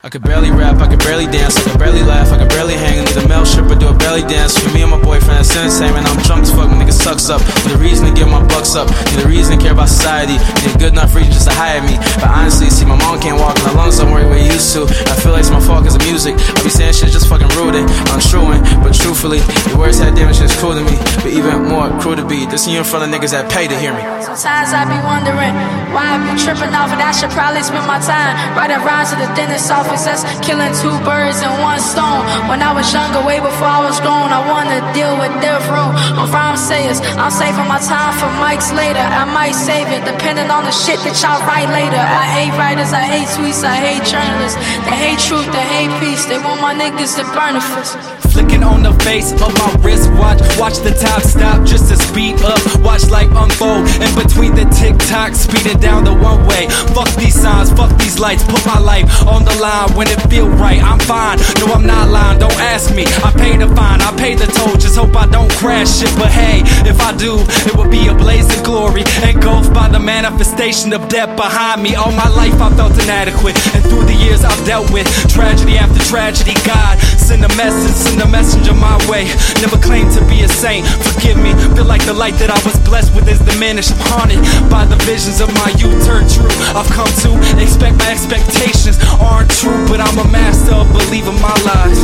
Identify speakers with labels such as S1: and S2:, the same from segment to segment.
S1: I could barely rap, I could barely dance, I could barely laugh, I could barely hang. Need a male stripper, do a belly dance. For me and my boyfriend, it's insane. I'm drunk as fuck, my nigga sucks up. Need a reason to get my bucks up, need a reason to care about society. Need a good enough reason just to hire me. But honestly, see, my mom can't walk, my lungs don't work the way it used to. I feel like it's my fault cause of music. I be saying shit just fucking rude and untrueing. But truthfully, the words had damage is cruel to me. But even more cruel to be, see you in front of niggas that pay to hear me.
S2: Sometimes I be wondering why I be tripping off it. I should probably spend my time writing rhymes to the dentist That's killing two birds in one stone. When I was younger, way before I was grown, I wanna deal with death row. On rhyme sayers, I'm saving my time for mics later. I might save it, depending on the shit that y'all write later. I hate writers, I hate tweets, I hate journalists. They hate truth, they hate peace. They want my niggas to burn the fist.
S3: Flicking on the face of my wristwatch. Watch the time stop just to speed up. Watch life unfold in between the tick tock, speeding down the one way. Fuck these signs, fuck these lights. Put my life on the line when it feel right. I'm fine, no, I'm not lying. Don't ask me. I pay the fine, I pay the toll. Just hope I don't crash shit. But hey, if I do, it will be a blaze of glory. Engulfed by the manifestation of death behind me. All my life I felt inadequate, and through the years I've dealt with tragedy after tragedy. God, send a message, send a messenger my way. Never claimed to be a saint. Forgive me, feel like the light that I was blessed with is diminished. I'm haunted by the visions of my youth turned true. I've come to expect my expectations aren't true, but I'm a master of believing my lies.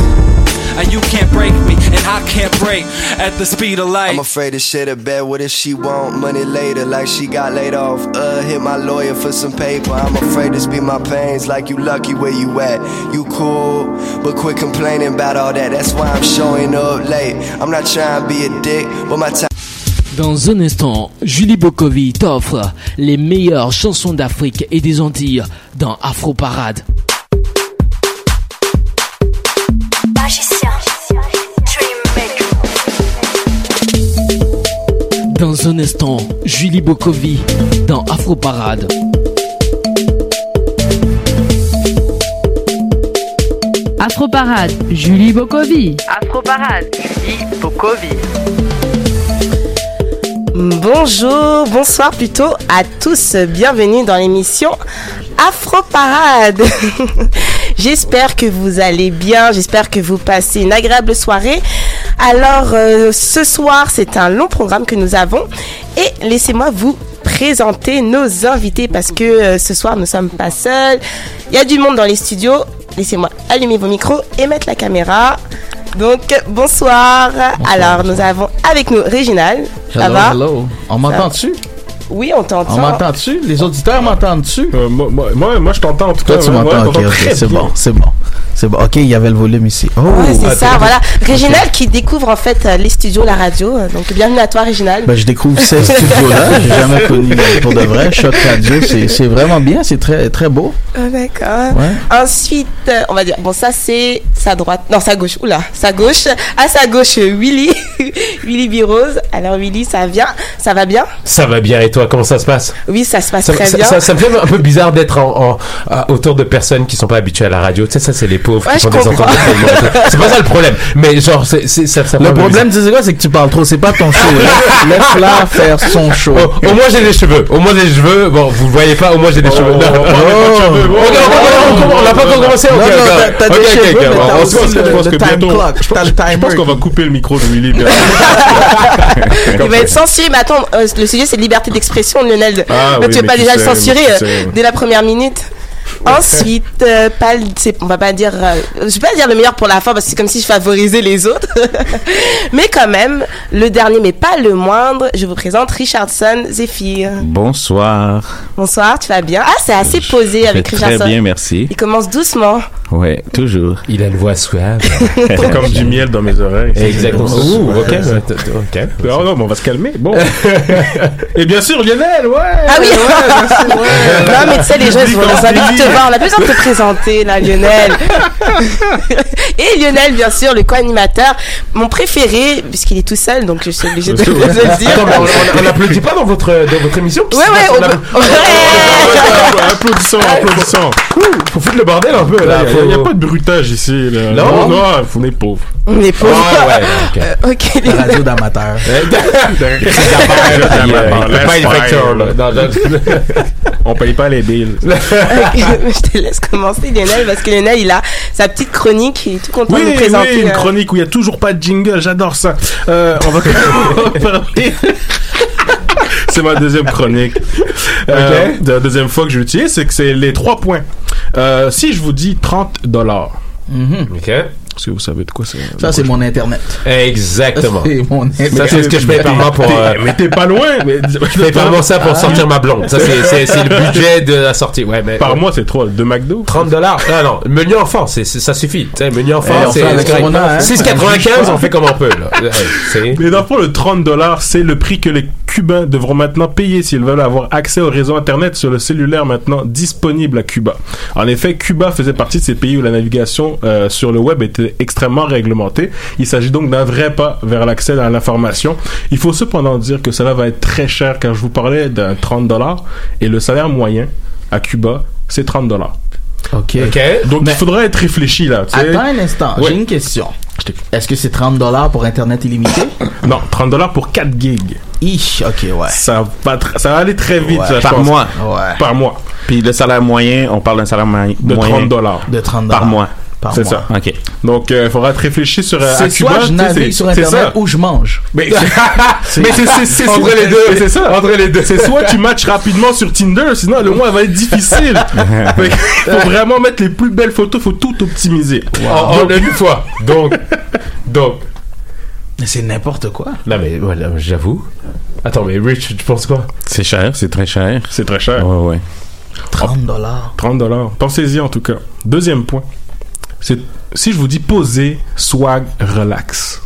S3: And you can't break me, and I can't break at the speed of light.
S4: I'm afraid to shit a bed. What if she want money later, like she got laid off? Uh, hit my lawyer for some paper. I'm afraid to speak my pains, like you lucky where you at. You cool, but quit complaining about all that. That's why I'm showing up late. I'm not trying to be a dick, but my time.
S5: Dans un instant, Julie Bokovi t'offre les meilleures chansons d'Afrique et des Antilles dans Afro Parade. Dans un instant, Julie Bokovi dans Afro Parade.
S6: Afro Parade, Julie Bokovi.
S7: Afro Parade, Julie Bokovi.
S8: Bonjour, bonsoir plutôt à tous. Bienvenue dans l'émission Afro Parade. j'espère que vous allez bien, j'espère que vous passez une agréable soirée. Alors, euh, ce soir, c'est un long programme que nous avons et laissez-moi vous présenter nos invités parce que euh, ce soir, nous ne sommes pas seuls. Il y a du monde dans les studios. Laissez-moi allumer vos micros et mettre la caméra. Donc, bonsoir. Alors, nous avons avec nous Réginal. Ça
S9: Hello,
S8: va?
S9: hello. On m'entend-tu?
S8: Oui, on t'entend.
S9: On m'entend-tu? Les auditeurs m'entendent-tu?
S10: Euh, moi, moi, je t'entends en tout
S9: Toi,
S10: cas.
S9: tu
S10: ouais,
S9: m'entends,
S10: ouais,
S9: ok,
S10: t'entends
S9: ok,
S10: très
S9: c'est bon, c'est bon. C'est bon. Ok, il y avait le volume ici. Oh.
S8: Ouais, c'est
S9: Ah,
S8: ça, voilà.
S9: Ok.
S8: Réginal qui découvre en fait les studios, la radio. Donc bienvenue à toi, Réginal.
S9: Ben, je découvre ces studios-là. J'ai jamais connu pour de vrai. Choc Radio, c'est c'est vraiment bien. C'est très très beau.
S8: Ah, D'accord.
S9: Ouais.
S8: Ensuite, euh, on va dire, bon, ça c'est sa droite, non, sa gauche, oula, sa gauche. À sa gauche, Willy, Willy Birose. Alors, Willy, ça vient, ça va bien?
S10: Ça va bien et toi, comment ça se passe?
S8: Oui, ça se passe
S10: ça,
S8: très
S10: ça-
S8: bien.
S10: ça- ça me fait un peu bizarre d'être en, autour de personnes qui sont pas habituées à la radio. Tu sais, ça, c'est les pauvres
S8: Ouais,
S10: qui
S8: je
S10: font des. C'est pas ça le problème. Mais genre, c'est, c'est- ça, ça me
S9: Le problème, tu sais quoi, c'est que tu parles trop. C'est pas ton show. Laisse- Laisse-la faire son show.
S10: Au, moins, j'ai des cheveux. Au moins, j'ai des cheveux. Bon, vous le voyez pas, au moins, j'ai des cheveux. Non,
S9: oh, oh.
S10: ok, on- on l'a pas encore commencé.
S9: Non, t'as- des cheveux,
S10: je pense que bientôt- je pense- qu'on va couper le micro de Willy.
S8: Il va être censuré, mais attends, euh, le sujet c'est liberté d'expression, Lionel.
S10: Ah
S8: Donc,
S10: oui,
S8: tu veux pas déjà le censurer euh, dès la première minute Ensuite, euh, pas, on va pas dire, euh, je vais pas dire le meilleur pour la fin parce que c'est comme si je favorisais les autres. mais quand même, le dernier, mais pas le moindre, je vous présente Richardson Zephyr.
S11: Bonsoir.
S8: Bonsoir, tu vas bien? Ah, c'est assez posé
S11: Je
S8: avec Richardson.
S11: Très bien, merci.
S8: Il commence doucement.
S11: Ouais, toujours.
S10: Il a une voix suave.
S12: C'est comme du miel dans mes oreilles.
S10: Exactement. Ouh, ok. Ok.
S12: Oh non, mais on va se calmer. Bon. Et bien sûr, Lionel, ouais.
S8: Ah oui
S12: ouais, merci, ouais.
S8: Non, mais tu sais, les gens, ils vont ils On a besoin de te présenter, là, Lionel. Et Lionel, bien sûr, le co-animateur, mon préféré, puisqu'il est tout seul, donc je suis obligée de, de le dire.
S10: Attends, mais on- n'applaudit pas dans votre, dans votre émission
S8: Ouais, ouais, on
S12: Applaudissons, applaudissons.
S10: Faut foutre le bordel un peu, là.
S12: Il n'y a pas de bruitage ici. Là.
S10: Non.
S12: non, on est pauvres.
S8: On est pauvres.
S10: Ah, ouais,
S8: Euh, ok,
S9: La radio d'amateurs.
S10: Le paye facteur, là. Non, non.
S12: On paye pas les bills.
S8: je te laisse commencer, Lionel, parce que Lionel, il a sa petite chronique, il est tout content
S12: Oui,
S8: de nous présenter.
S12: oui, une
S8: euh,
S12: chronique où il n'y a toujours pas de jingle, j'adore ça. Euh, on va on va parler. c'est ma deuxième chronique. Euh, de la deuxième fois que je l'utilise, c'est que c'est les trois points. Euh, si je vous dis 30 dollars,
S10: Ok.
S12: Est-ce que vous savez de quoi c'est
S9: Ça, c'est mon Internet.
S10: Exactement.
S9: C'est mon
S10: Ça,
S9: Internet.
S10: c'est ce que je paye par mois pour. euh,
S12: Mais t'es pas loin. Mais,
S10: Je paye par mois ça pour sortir ma blonde. Ça, c'est- le budget de la sortie. Ouais, mais.
S12: Par mois, c'est trop. De McDo
S10: 30 dollars. Non, non. Menu enfant, c'est- ça suffit. Tu sais, menu enfant,
S9: Eh,
S10: c'est
S9: fait avec
S10: c'est correct.
S9: Corona, hein.
S10: 6,95, on fait comme on peut, là.
S12: Mais dans le fond, le 30 dollars, c'est le prix que les Cubains devront maintenant payer s'ils veulent avoir accès au réseau Internet sur le cellulaire maintenant disponible à Cuba. En effet, Cuba faisait partie de ces pays où la navigation euh, sur le web était extrêmement réglementée. Il s'agit donc d'un vrai pas vers l'accès à l'information. Il faut cependant dire que cela va être très cher car je vous parlais d'un 30 dollars et le salaire moyen à Cuba, c'est 30 dollars.
S9: Ok.
S12: Donc il faudra être réfléchi là. tu sais.
S9: Attends un instant,
S12: Ouais.
S9: j'ai une question. Est-ce que c'est 30 dollars pour Internet illimité?
S12: Non, 30 dollars pour 4 gigs.
S9: Ich, ok, ouais.
S12: Ça va, tr- ça va aller très vite,
S9: Ouais.
S12: ça, je
S11: Par
S12: pense.
S11: mois.
S9: Ouais.
S12: Par mois.
S11: Puis le salaire moyen, on parle d'un salaire moyen.
S12: De 30 dollars.
S9: De 30
S11: Par mois.
S9: Par
S12: C'est
S9: mois.
S12: ça.
S11: OK.
S12: Donc, il faudra être réfléchi sur euh, à
S9: C'est
S12: Cuba.
S9: soit je navigue
S12: c'est-
S9: sur
S12: c'est
S9: Internet
S12: ça.
S9: ou je mange.
S12: Mais c'est mais c'est- c'est- c'est-
S10: Entre les deux.
S12: C'est ça.
S10: Entre les deux.
S12: C'est soit tu matches rapidement sur Tinder, sinon le mois va être difficile. Que faut vraiment mettre les plus belles photos, faut tout optimiser.
S10: En, en une fois. Donc, donc.
S9: Mais c'est n'importe quoi.
S10: Non, mais voilà, j'avoue. Attends, mais Rich, tu penses quoi?
S11: C'est cher, c'est très cher.
S12: C'est très cher.
S11: Ouais, ouais.
S9: 30 dollars.
S12: 30 dollars. Pensez-y en tout cas. Deuxième point. C'est si je vous dis poser, swag, relax.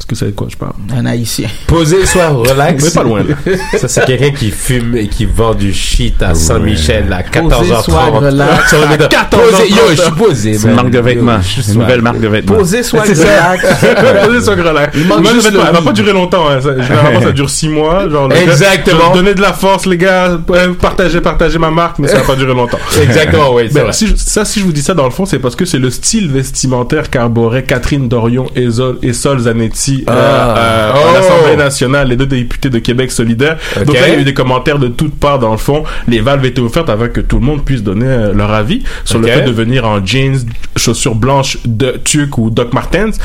S12: Est-ce que vous savez de quoi je parle
S9: Un haïtien.
S10: Poser, soit relax.
S12: Mais pas loin. là.
S10: Ça, c'est quelqu'un qui fume et qui vend du shit à Saint-Michel à 14h30.
S9: soit relax.
S10: Sur le métro.
S12: 14h30.
S10: Posé, yo, je suis posé.
S11: C'est une marque de vêtements. Une nouvelle marque de vêtements.
S9: Posé soit
S10: C'est
S9: relax.
S12: Poser, swag, relax.
S9: Le
S12: elle va pas durer longtemps. hein. Ça- Généralement, ça dure 6 mois. Genre,
S10: Exactement.
S12: Donnez de la force, les gars. Partagez, partagez ma marque, mais ça va pas durer longtemps.
S10: Exactement, oui, c'est
S12: Ben, si je- ça, si je vous dis ça, dans le fond, c'est parce que c'est le style vestimentaire qu'arborait Catherine Dorion et Sol Zanetti euh,
S10: Ah.
S12: euh, à
S10: Oh.
S12: l'Assemblée nationale, les deux députés de Québec solidaire. Donc là, il y a eu des commentaires de toutes parts, dans le fond. Les valves étaient offertes afin que tout le monde puisse donner euh, leur avis sur le fait de venir en jeans, chaussures blanches de Tuc ou Doc Martens.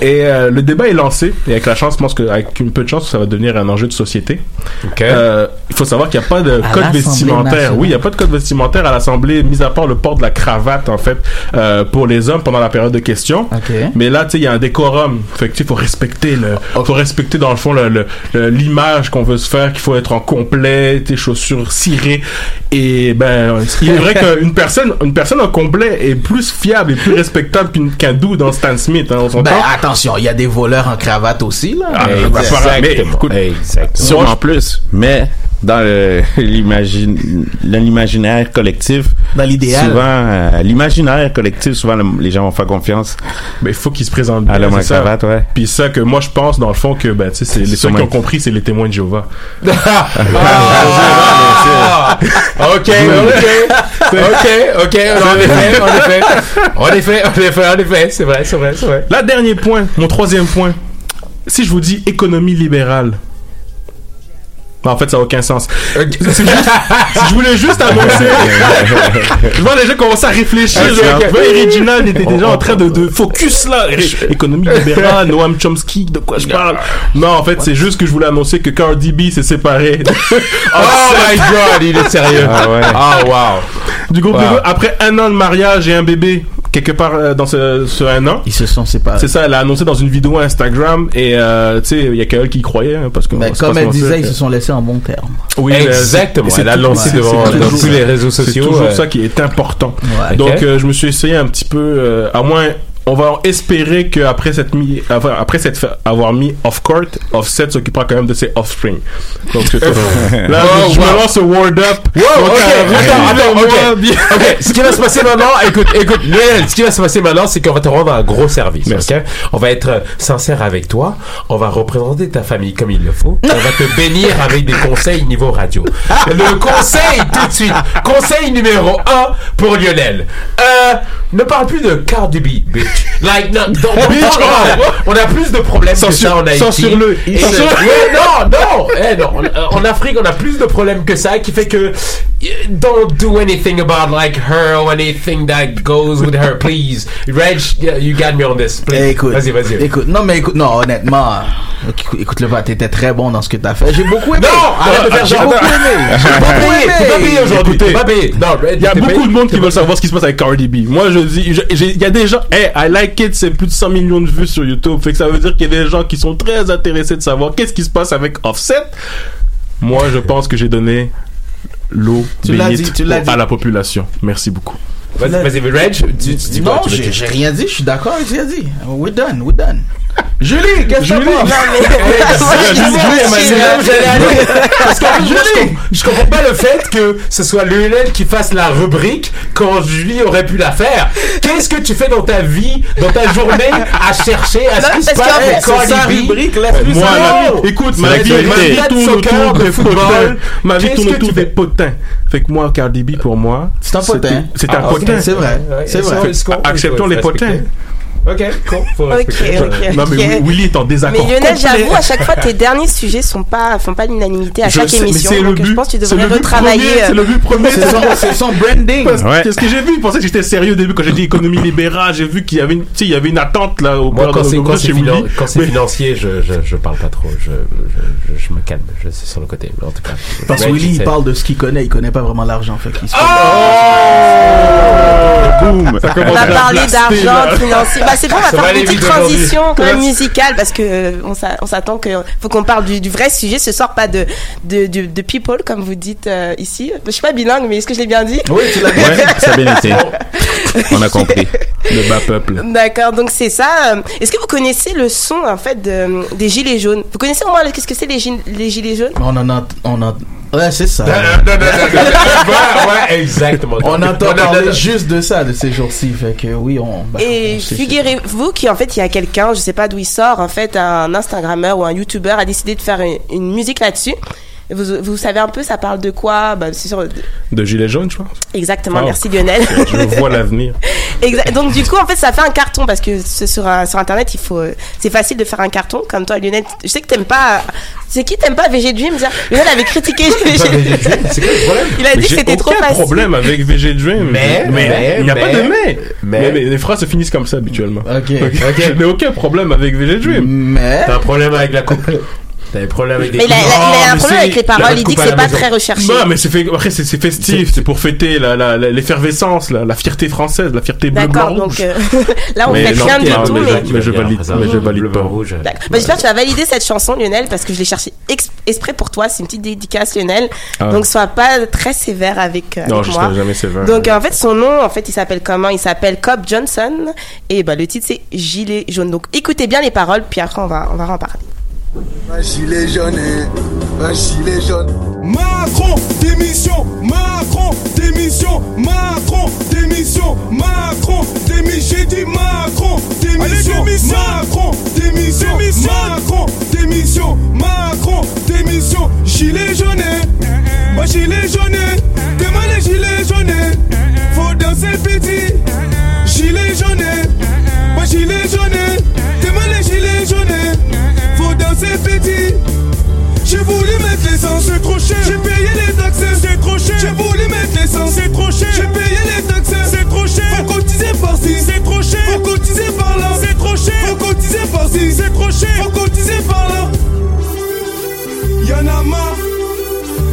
S12: Et euh, le débat est lancé. Et avec la chance, je pense qu'avec une peu de chance, ça va devenir un enjeu de société. Euh, il faut savoir qu'il n'y a pas de
S9: À
S12: code vestimentaire.
S9: nationale.
S12: Oui, il n'y a pas de code vestimentaire à l'Assemblée, mis à part le port de la cravate, en fait, euh, pour les hommes pendant la période de questions. Mais là, tu sais, il y a un décorum. Fait que, tu sais, faut respecter respecter le, faut respecter dans le fond le- le- le- l'image qu'on veut se faire, qu'il faut être en complet, tes chaussures cirées. Et ben, il est vrai qu'une personne, une personne en complet est plus fiable et plus respectable qu'une- qu'un dude dans Stan Smith. Hein, on.
S9: Ben, attention, il y a des voleurs en cravate aussi, là.
S12: Ah,
S9: Mais-
S12: par- mais, écoute,
S11: Sûrement plus, mais dans l'imaginaire collectif,
S9: Dans l'idéal.
S11: souvent, euh, l'imaginaire collectif, souvent le- les gens vont faire confiance.
S12: Mais il faut qu'ils se présentent
S11: à l'homme en
S12: c'est ça.
S11: cravate, ouais.
S12: Puis ça que moi je pense dans le fond que ben tu sais c'est les ceux qui ont compris c'est les témoins de Jéhovah.
S10: Ah, ok, ok, ok, ok, en effet, en effet, en effet, en effet, en effet, c'est vrai, c'est vrai, c'est vrai.
S12: Là dernier point, mon troisième point. Si je vous dis économie libérale. En fait, ça n'a aucun sens. Juste- si je voulais juste annoncer. je vois les gens commencer à réfléchir.
S10: Ok,
S12: genre,
S10: ok.
S12: tu vois, Original était déjà en train de, de focus là. Économie libérale, Noam Chomsky, de quoi je parle? Non, en fait, c'est juste que je voulais annoncer que Cardi B s'est séparé.
S10: Oh my god, il est sérieux.
S11: Ah ouais.
S10: Ah wow.
S12: Du groupe
S10: Wow.
S12: Bigo, après un an de mariage et un bébé, quelque part euh, dans ce, ce un an.
S9: Ils se sont séparés.
S12: C'est ça, elle a annoncé dans une vidéo Instagram et euh, tu sais, il y a qu'elle qui y croyait hein, parce que
S9: Ben, comme elle disait, ils
S12: que-
S9: se sont laissés en bon terme.
S12: Oui, mais
S10: Exactement.
S12: c'est-
S10: Elle a
S12: c'est-
S10: lancé devant- tous les réseaux sociaux,
S12: C'est toujours
S10: euh.
S12: ça qui est important.
S9: Ouais.
S12: Donc euh, je me suis essayé un petit peu, euh, à moins on va espérer qu'après cette mi- enfin, après cette avoir mis off court, Offset s'occupera quand même de ses offspring. Donc c'est. Là,
S10: Oh,
S12: je, je
S10: wow.
S12: me lance au word up.
S10: Wow,
S12: Donc,
S10: ok,
S12: euh,
S10: attends, attends,
S12: moi,
S10: ok. ce qui va se passer maintenant, écoute, écoute, Lionel, ce qui va se passer maintenant, c'est qu'on va te rendre un gros service,
S12: Merci.
S10: ok? On va être sincère avec toi, on va représenter ta famille comme il le faut, on va te bénir avec des conseils niveau radio. Le conseil, tout de suite, conseil numéro 1 pour Lionel. Euh, ne parle plus de Cardi B, bitch. Like, non, that. On a plus de problèmes que
S12: Censure-
S10: ça en Haïti.
S12: censure-le.
S10: Ouais, non, non, eh, non. En, Afrique, on a plus de problèmes que ça, qui fait que don't do anything about like her or anything that goes with her, please. Reg, yeah, you got me on this. Please.
S9: Écoute,
S10: vas-y, vas-y.
S9: écoute, non mais écoute, non honnêtement, écoute, le pas, t'étais très bon dans ce que t'as fait. J'ai beaucoup aimé.
S10: Non, arrête de faire
S9: j'ai
S10: genre.
S9: beaucoup aimé. J'ai beaucoup
S10: payé, t'es pas
S9: aimé.
S10: payé aujourd'hui. T'es pas payé. Non, Red,
S12: Il y a beaucoup
S10: payé.
S12: de monde qui veulent savoir ce qui se passe avec Cardi B. Moi, je dis, il y a des gens, hey, I like it, c'est plus de 100 millions de vues sur YouTube. Fait que ça veut dire qu'il y a des gens qui sont très intéressés de savoir qu'est-ce qui se passe avec Offset. Moi, je pense que j'ai donné l'eau bénite
S9: dit.
S12: à la population. Merci beaucoup.
S10: Vas-y, vas-y, mais Reg, tu, tu dis quoi
S9: Non,
S10: tu veux
S9: j'ai rien dit, je suis d'accord avec ce qu'il a dit. We're done, we're done. Julie, qu'est-ce que
S10: aller. Parce qu'en fait, je, com- je comprends pas le fait que ce soit Lionel qui fasse la rubrique quand Julie aurait pu la faire. Qu'est-ce que tu fais dans ta vie, dans ta journée, à chercher à ce
S8: Non,
S10: qui se passe
S9: c'est sa
S10: B?
S9: rubrique,
S12: Moi,
S10: Non.
S12: vie- écoute,
S11: C'est
S12: ma vie, ma vie tourne autour
S10: de football.
S12: Ma vie tourne autour
S10: tu
S12: des potins. Fait que moi, Cardi B, pour moi,
S9: C'est un potin.
S12: C'est
S10: Ah,
S12: un
S10: ok,
S12: potin.
S9: C'est vrai, c'est vrai.
S12: Acceptons les potins.
S10: Ok, cool. Faut
S8: Ok,
S10: respecter.
S8: ok.
S12: Non, mais
S8: ok.
S12: Willy est en désaccord.
S8: Mais Lionel,
S12: complet.
S8: j'avoue, à chaque fois, tes derniers sujets sont pas, font pas l'unanimité à
S12: Je
S8: chaque
S12: sais, mais
S8: émission.
S12: c'est le
S8: Donc, je
S12: but.
S8: pense que tu
S12: C'est
S8: devrais
S12: le but
S8: retravailler.
S12: premier, C'est le but premier.
S9: C'est son, c'est son branding.
S12: Parce
S11: Ouais.
S12: Qu'est-ce que j'ai vu Il pensait que j'étais sérieux au début quand j'ai dit économie libérale. J'ai vu qu'il y avait une, tu sais, il y avait une attente là au
S10: Moi, quand
S12: de
S10: c'est, quand c'est, finan- quand c'est
S12: Mais-
S10: financier, je, je, je parle pas trop. Je, je, je, je me calme. Je suis sur le côté. Mais en tout cas.
S9: Parce que Willy, il parle de ce qu'il connaît, il connaît pas vraiment l'argent. Fait qu'il se
S11: Boum!
S12: Ça
S8: On
S12: commence
S8: va
S12: à
S8: parler
S12: blaster,
S8: d'argent,
S12: là.
S8: financier. Bah, c'est bon, on va faire une petite transition quand même musicale parce que euh, on s'a- on s'attend que faut qu'on parle du, du vrai sujet ce soir, pas de, de, de, de people comme vous dites euh, ici. Je suis pas bilingue, mais est-ce que je l'ai bien dit?
S9: Oui, tu l'as bien
S11: Ouais, ça a bien été. On a compris.
S12: Le bas peuple.
S8: D'accord, donc c'est ça. Euh, Est-ce que vous connaissez le son en fait de- des gilets jaunes? Vous connaissez au moins qu'est-ce que c'est les, les gilets jaunes?
S9: On en a, on a, ouais, c'est ça.
S10: Non, non, non, non, non, non. Ouais, ouais, exactement.
S9: On entend
S10: Non, non,
S9: parler
S10: non, non.
S9: juste de ça de ces jours-ci, fait que oui, on. bah,
S8: Et figurez-vous qu'en fait, il y a quelqu'un, je sais pas d'où il sort, en fait, un Instagrammeur ou un YouTuber a décidé de faire une, une musique là-dessus. Vous, vous savez un peu, ça parle de quoi? Bah, c'est sur...
S12: De gilet jaune, je pense.
S8: Exactement,
S12: Oh.
S8: merci Lionel.
S12: Je vois l'avenir.
S8: Donc du coup, en fait, ça fait un carton parce que sur, un- sur Internet, il faut, euh, c'est facile de faire un carton. Comme toi, Lionel, je sais que t'aimes pas. C'est qui t'aimes pas VG Dream? Lionel avait critiqué VG
S10: Dream, c'est quoi le problème?
S8: Il a dit
S12: Mais
S8: que c'était trop
S12: aucun
S8: facile.
S12: problème avec VG Dream.
S10: Mais, mais,
S12: il n'y a pas de
S10: mais,
S12: mais.
S10: mais.
S12: Mais, mais les phrases se finissent comme ça habituellement.
S9: Ok.
S12: Je n'ai aucun problème avec VG Dream.
S9: Mais.
S10: T'as un problème avec la coupe. T'as des problèmes avec des
S8: Mais il a, un problème avec les paroles, il dit que c'est pas très recherché.
S12: Non, mais c'est fait, après, c'est, festif, c'est pour fêter la, la, la- l'effervescence, la, la fierté française, la fierté bleu,
S8: D'accord,
S12: blanc,
S8: donc
S12: rouge.
S8: euh, là on fait rien du tout.
S12: mais, je- mais je valide, mais je valide pas.
S8: D'accord. Bah, J'espère que tu vas valider cette chanson, Lionel, parce que je l'ai cherché ex- exprès pour toi. C'est une petite dédicace, Lionel.
S12: Ah.
S8: Donc, sois pas très sévère avec, euh,
S12: Non, je
S8: moi.
S12: serai jamais sévère.
S8: Donc, en fait, son nom, en fait, il s'appelle comment? Il s'appelle Cobb Johnson. Et bah, le titre, c'est Gilet jaune. Donc, écoutez bien les paroles, puis après, on va, on va en parler.
S13: Un gilet jaune, un gilet jaune. Macron, démission, Macron, démission, Macron, démission, Macron, démission, j'ai dit Macron, démission, Macron, démission, Macron, démission, Macron, démission, gilet jaune, eh, moi gilet jaune, eh, demain les gilets jaunes, faut danser petit, gilet jaune, moi gilet jaune, c'est trop cher. J'ai payé les taxes, c'est trop cher. J'ai voulu mettre l'essence, c'est trop cher. J'ai payé les taxes, c'est trop cher. Faut cotiser par-ci, c'est trop cher. Faut cotiser par-là, c'est trop cher. Faut cotiser par-ci, c'est trop cher. Faut cotiser par-là. Y'en a marre,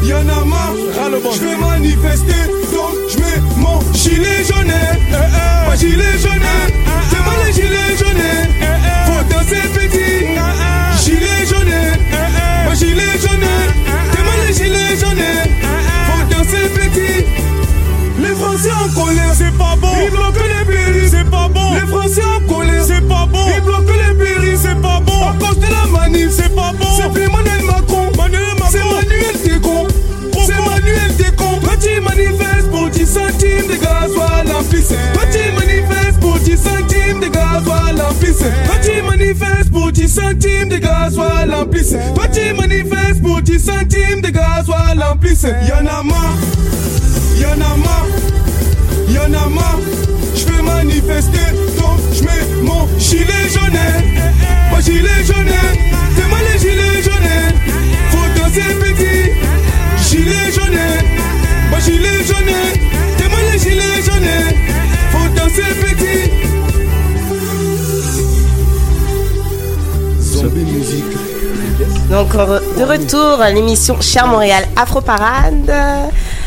S13: y'en a marre. Je vais manifester, donc je mets mon gilet jaune. Mon gilet jaune, gasoil en pisse. Petit manifeste pour 10 centimes de gasoil en pisse. Y'en a marre. Y'en a marre, y'en a marre, je vais manifester, donc je mets mon gilet
S8: Donc, de retour à l'émission Cher Montréal Afro Parade.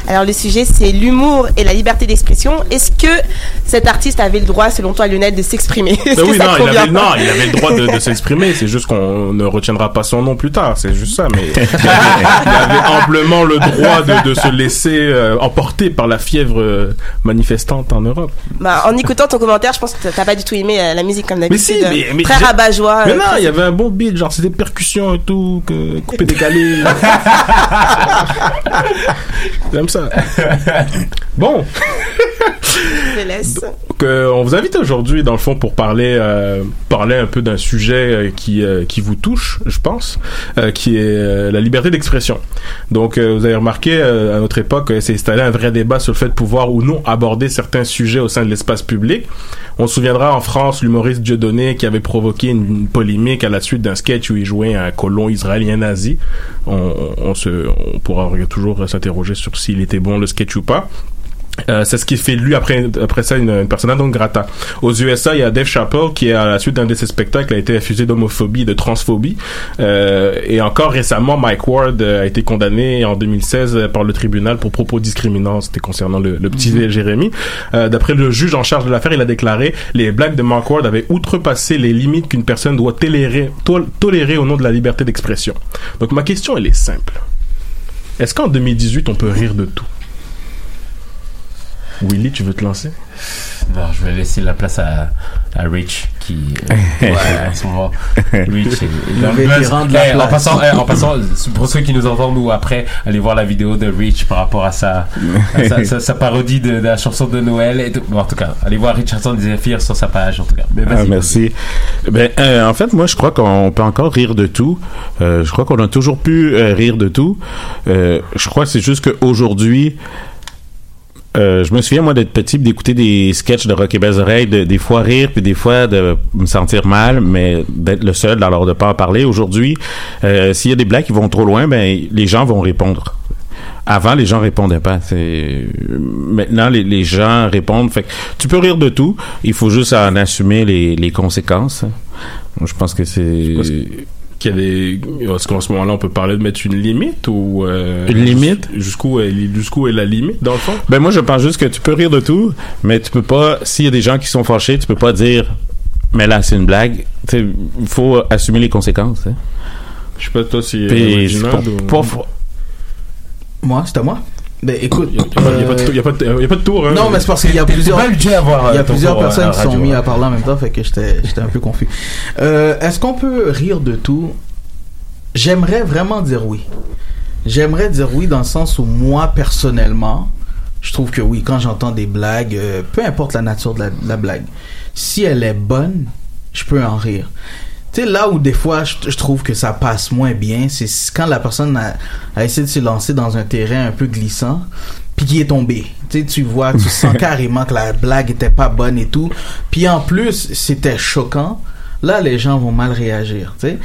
S8: Alors, le sujet, c'est l'humour et la liberté d'expression. Est-ce que cet artiste avait le droit, selon toi, Lionel, de s'exprimer
S12: Ben oui, non, il avait, non, il avait le droit de, de s'exprimer. C'est juste qu'on ne retiendra pas son nom plus tard. C'est juste ça. Mais il avait, il avait amplement le droit de, de se laisser euh, emporter par la fièvre euh, manifestante en Europe.
S8: Bah, en écoutant ton commentaire, je pense que t'as pas du tout aimé euh, la musique comme
S12: Mais
S8: d'habitude.
S12: si, mais, mais
S8: très rabat-joie.
S12: Mais non, il y avait un bon beat, genre c'était percussion et tout, que, coupé décalé. J'aime ça. Bon. On vous invite aujourd'hui, dans le fond, pour parler, euh, parler un peu d'un sujet euh, qui, euh, qui vous touche, je pense, qui est la liberté d'expression. Donc, vous avez remarqué, à notre époque, s'est installé un vrai débat sur le fait de pouvoir ou non aborder certains sujets au sein de l'espace public. On se souviendra en France, l'humoriste Dieudonné qui avait provoqué une, polémique à la suite d'un sketch où il jouait un colon israélien nazi. On se, on pourra toujours s'interroger sur s'il était bon le sketch ou pas. Euh, c'est ce qui fait lui après après ça une, une persona non grata. Aux USA, il y a Dave Chappelle qui à la suite d'un de ses spectacles a été accusé d'homophobie, et de transphobie. Euh, et encore récemment, Mike Ward euh, a été condamné en 2016 euh, par le tribunal pour propos discriminants. C'était concernant le, le petit Jérémy. Euh, D'après le juge en charge de l'affaire, il a déclaré les blagues de Mike Ward avaient outrepassé les limites qu'une personne doit tolérer, tol- tolérer au nom de la liberté d'expression. Donc ma question elle est simple. Est-ce qu'en 2018 on peut rire de tout? Willy, tu veux te lancer?
S10: Non, je vais laisser la place à, à Rich qui. euh, ouais, en ce moment. Rich est
S9: Le vétéran de la
S10: Eh, en
S9: place.
S10: passant, eh, en passant, pour ceux qui nous entendent ou après, allez voir la vidéo de Rich par rapport à sa, à sa, sa- sa parodie de, de la chanson de Noël. Et tout. Bon, en tout cas, allez voir Richardson Zephyr sur sa page. En tout cas, mais
S11: Ah, merci. Ben, euh, en fait, moi, je crois qu'on peut encore rire de tout. Euh, je crois qu'on a toujours pu euh, rire de tout. Euh, je crois que c'est juste qu'aujourd'hui, euh, je me souviens, moi, d'être petit, d'écouter des sketchs de Rock et Belles Oreilles, de, des fois rire, puis des fois de me sentir mal, mais d'être le seul, alors de pas en parler. Aujourd'hui, euh, s'il y a des blagues qui vont trop loin, ben, les gens vont répondre. Avant, les gens répondaient pas. Maintenant les, les gens répondent. Fait que tu peux rire de tout. Il faut juste en assumer les, les conséquences. Je pense que c'est
S12: qu'il y a des est-ce qu'en ce moment-là on peut parler de mettre une limite ou euh,
S11: Une limite?
S12: jusqu'où est jusqu'où est la limite dans le fond?
S11: Ben moi je pense juste que tu peux rire de tout, mais tu peux pas. S'il y a des gens qui sont fâchés, tu peux pas dire. Mais là c'est une blague. Tu sais, Il faut assumer les conséquences. hein.
S12: Je sais pas toi si
S11: Puis,
S12: ou-
S11: pas- pas-
S9: Moi, c'est à moi? Ben écoute,
S12: Il y a pas de- il y a pas de- il y a pas de tour hein.
S9: Non, mais c'est parce qu'il y a plusieurs, il y a
S12: euh,
S9: plusieurs
S12: tour, euh,
S9: personnes qui sont
S12: radio,
S9: mis
S12: hein.
S9: à parler en même temps, fait que j'étais, j'étais un peu confus. Euh, est-ce qu'on peut rire de tout? J'aimerais vraiment dire oui. J'aimerais dire oui dans le sens où moi, personnellement, je trouve que oui, quand j'entends des blagues, euh, peu importe la nature de la, de la blague, si elle est bonne, je peux en rire. Tu sais, là où des fois je, je trouve que ça passe moins bien, c'est quand la personne a, a essayé de se lancer dans un terrain un peu glissant, puis qui est tombé. Tu sais, tu vois, tu sens carrément que la blague était pas bonne et tout. Puis en plus, c'était choquant. Là, les gens vont mal réagir, tu sais.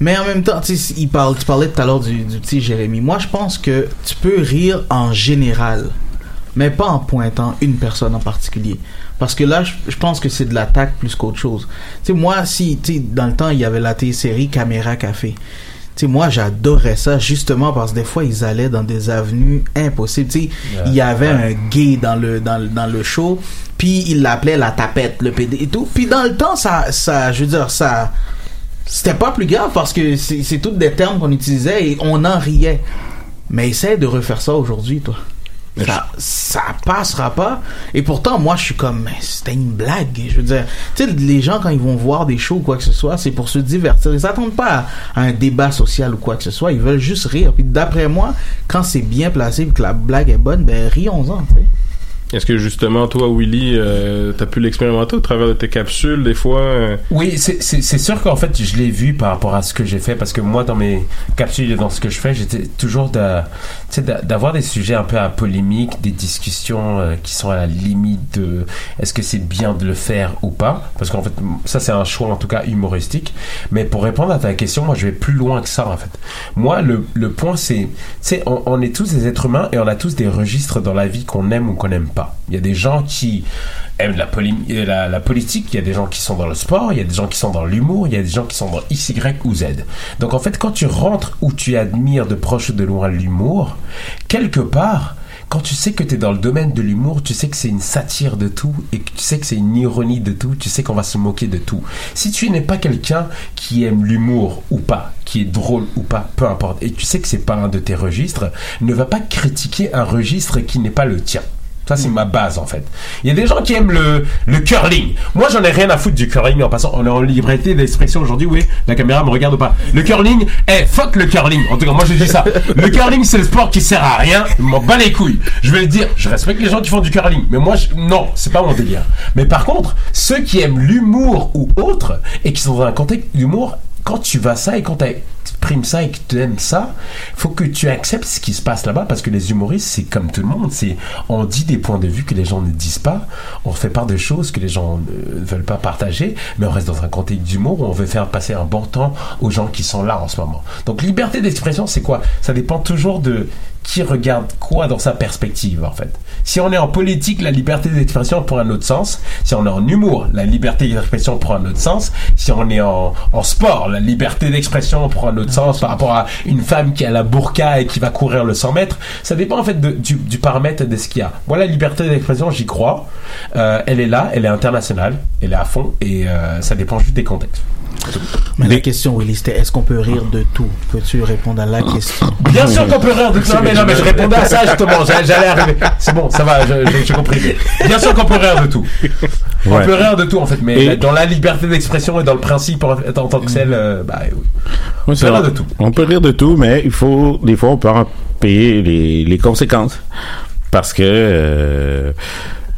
S9: Mais en même temps, tu il parle, tu parlais tout à l'heure du, du petit Jérémy. Moi, je pense que tu peux rire en général, mais pas en pointant une personne en particulier. Parce que là, je, je pense que c'est de l'attaque plus qu'autre chose. Tu sais, moi, si, tu sais, dans le temps, il y avait la télésérie Caméra Café. Tu sais, moi, j'adorais ça justement parce que des fois, ils allaient dans des avenues impossibles. Tu sais, il y avait un gay dans le, dans, le- dans le show, puis il l'appelait la tapette, le PD et tout. Puis dans le temps, ça, ça, je veux dire, ça, c'était pas plus grave parce que c'est c'est tous des termes qu'on utilisait et on en riait. Mais essaie de refaire ça aujourd'hui, toi. Ça, ça passera pas. Et pourtant, moi, je suis comme, c'était une blague. Je veux dire, tu sais, les gens, quand ils vont voir des shows ou quoi que ce soit, c'est pour se divertir. Ils s'attendent pas à, à un débat social ou quoi que ce soit. Ils veulent juste rire. Puis d'après moi, quand c'est bien placé et que la blague est bonne, ben, rions-en, tu sais.
S12: Est-ce que justement, toi, Willy, euh, t'as pu l'expérimenter au travers de tes capsules, des fois euh,
S10: Oui, c'est- sûr qu'en fait, je l'ai vu par rapport à ce que j'ai fait, parce que moi, dans mes capsules et dans ce que je fais, j'étais toujours d'avoir des sujets un peu à polémique, des discussions euh, qui sont à la limite de est-ce que c'est bien de le faire ou pas, parce qu'en fait, ça, c'est un choix en tout cas humoristique. Mais pour répondre à ta question, moi, je vais plus loin que ça, en fait. Moi, le, point, c'est, on, on est tous des êtres humains et on a tous des registres dans la vie qu'on aime ou qu'on n'aime pas. Il y a des gens qui aiment la, politique, il y a des gens qui sont dans le sport, il y a des gens qui sont dans l'humour, il y a des gens qui sont dans X, Y ou Z. Donc en fait, quand tu rentres où tu admires de proche ou de loin l'humour, quelque part, quand tu sais que tu es dans le domaine de l'humour, tu sais que c'est une satire de tout et que tu sais que c'est une ironie de tout, tu sais qu'on va se moquer de tout. Si tu n'es pas quelqu'un qui aime l'humour ou pas, qui est drôle ou pas, peu importe, et tu sais que c'est pas un de tes registres, ne va pas critiquer un registre qui n'est pas le tien. Ça, c'est ma base, en fait. Il y a des gens qui aiment le, curling. Moi, j'en ai rien à foutre du curling en passant. On est en liberté d'expression aujourd'hui, oui. La caméra me regarde ou pas. Le curling, eh, fuck le curling. En tout cas, moi, je dis ça. Le curling, c'est le sport qui sert à rien. Je m'en bats les couilles. Je vais le dire, je respecte les gens qui font du curling. Mais moi, je- non, c'est pas mon délire. Mais par contre, ceux qui aiment l'humour ou autre, et qui sont dans un contexte d'humour, quand tu vas ça et quand tu exprimes ça et que tu aimes ça, faut que tu acceptes ce qui se passe là-bas parce que les humoristes, c'est comme tout le monde. C'est on dit des points de vue que les gens ne disent pas, on fait part de choses que les gens ne veulent pas partager, mais on reste dans un contexte d'humour où on veut faire passer un bon temps aux gens qui sont là en ce moment. Donc liberté d'expression, c'est quoi? Ça dépend toujours de qui regarde quoi dans sa perspective en fait? Si on est en politique, la liberté d'expression prend un autre sens. Si on est en humour, la liberté d'expression prend un autre sens. Si on est en, en sport, la liberté d'expression prend un autre sens par rapport à une femme qui a la burqa et qui va courir le 100 mètres. Ça dépend en fait de- du, du paramètre de ce qu'il y a. Moi, la liberté d'expression, j'y crois. Euh, elle est là, elle est internationale, elle est à fond et euh, ça dépend juste des contextes.
S9: Mais la question, Willy, c'était est-ce qu'on peut rire de tout? Peux-tu répondre à la question?
S10: Bien sûr qu'on peut rire de tout. Mais non, mais je répondais à ça justement. J'a- J'allais arriver. C'est bon, ça va, j'ai compris. Bien sûr qu'on peut rire de tout. On peut rire de tout en fait, mais
S11: Et-
S10: dans la liberté d'expression et dans le principe en, en tant que celle, euh, bah oui.
S11: C'est
S10: peut rire de tout.
S11: On peut rire de tout, mais il faut, des fois, on peut en payer les, les conséquences. Parce que euh,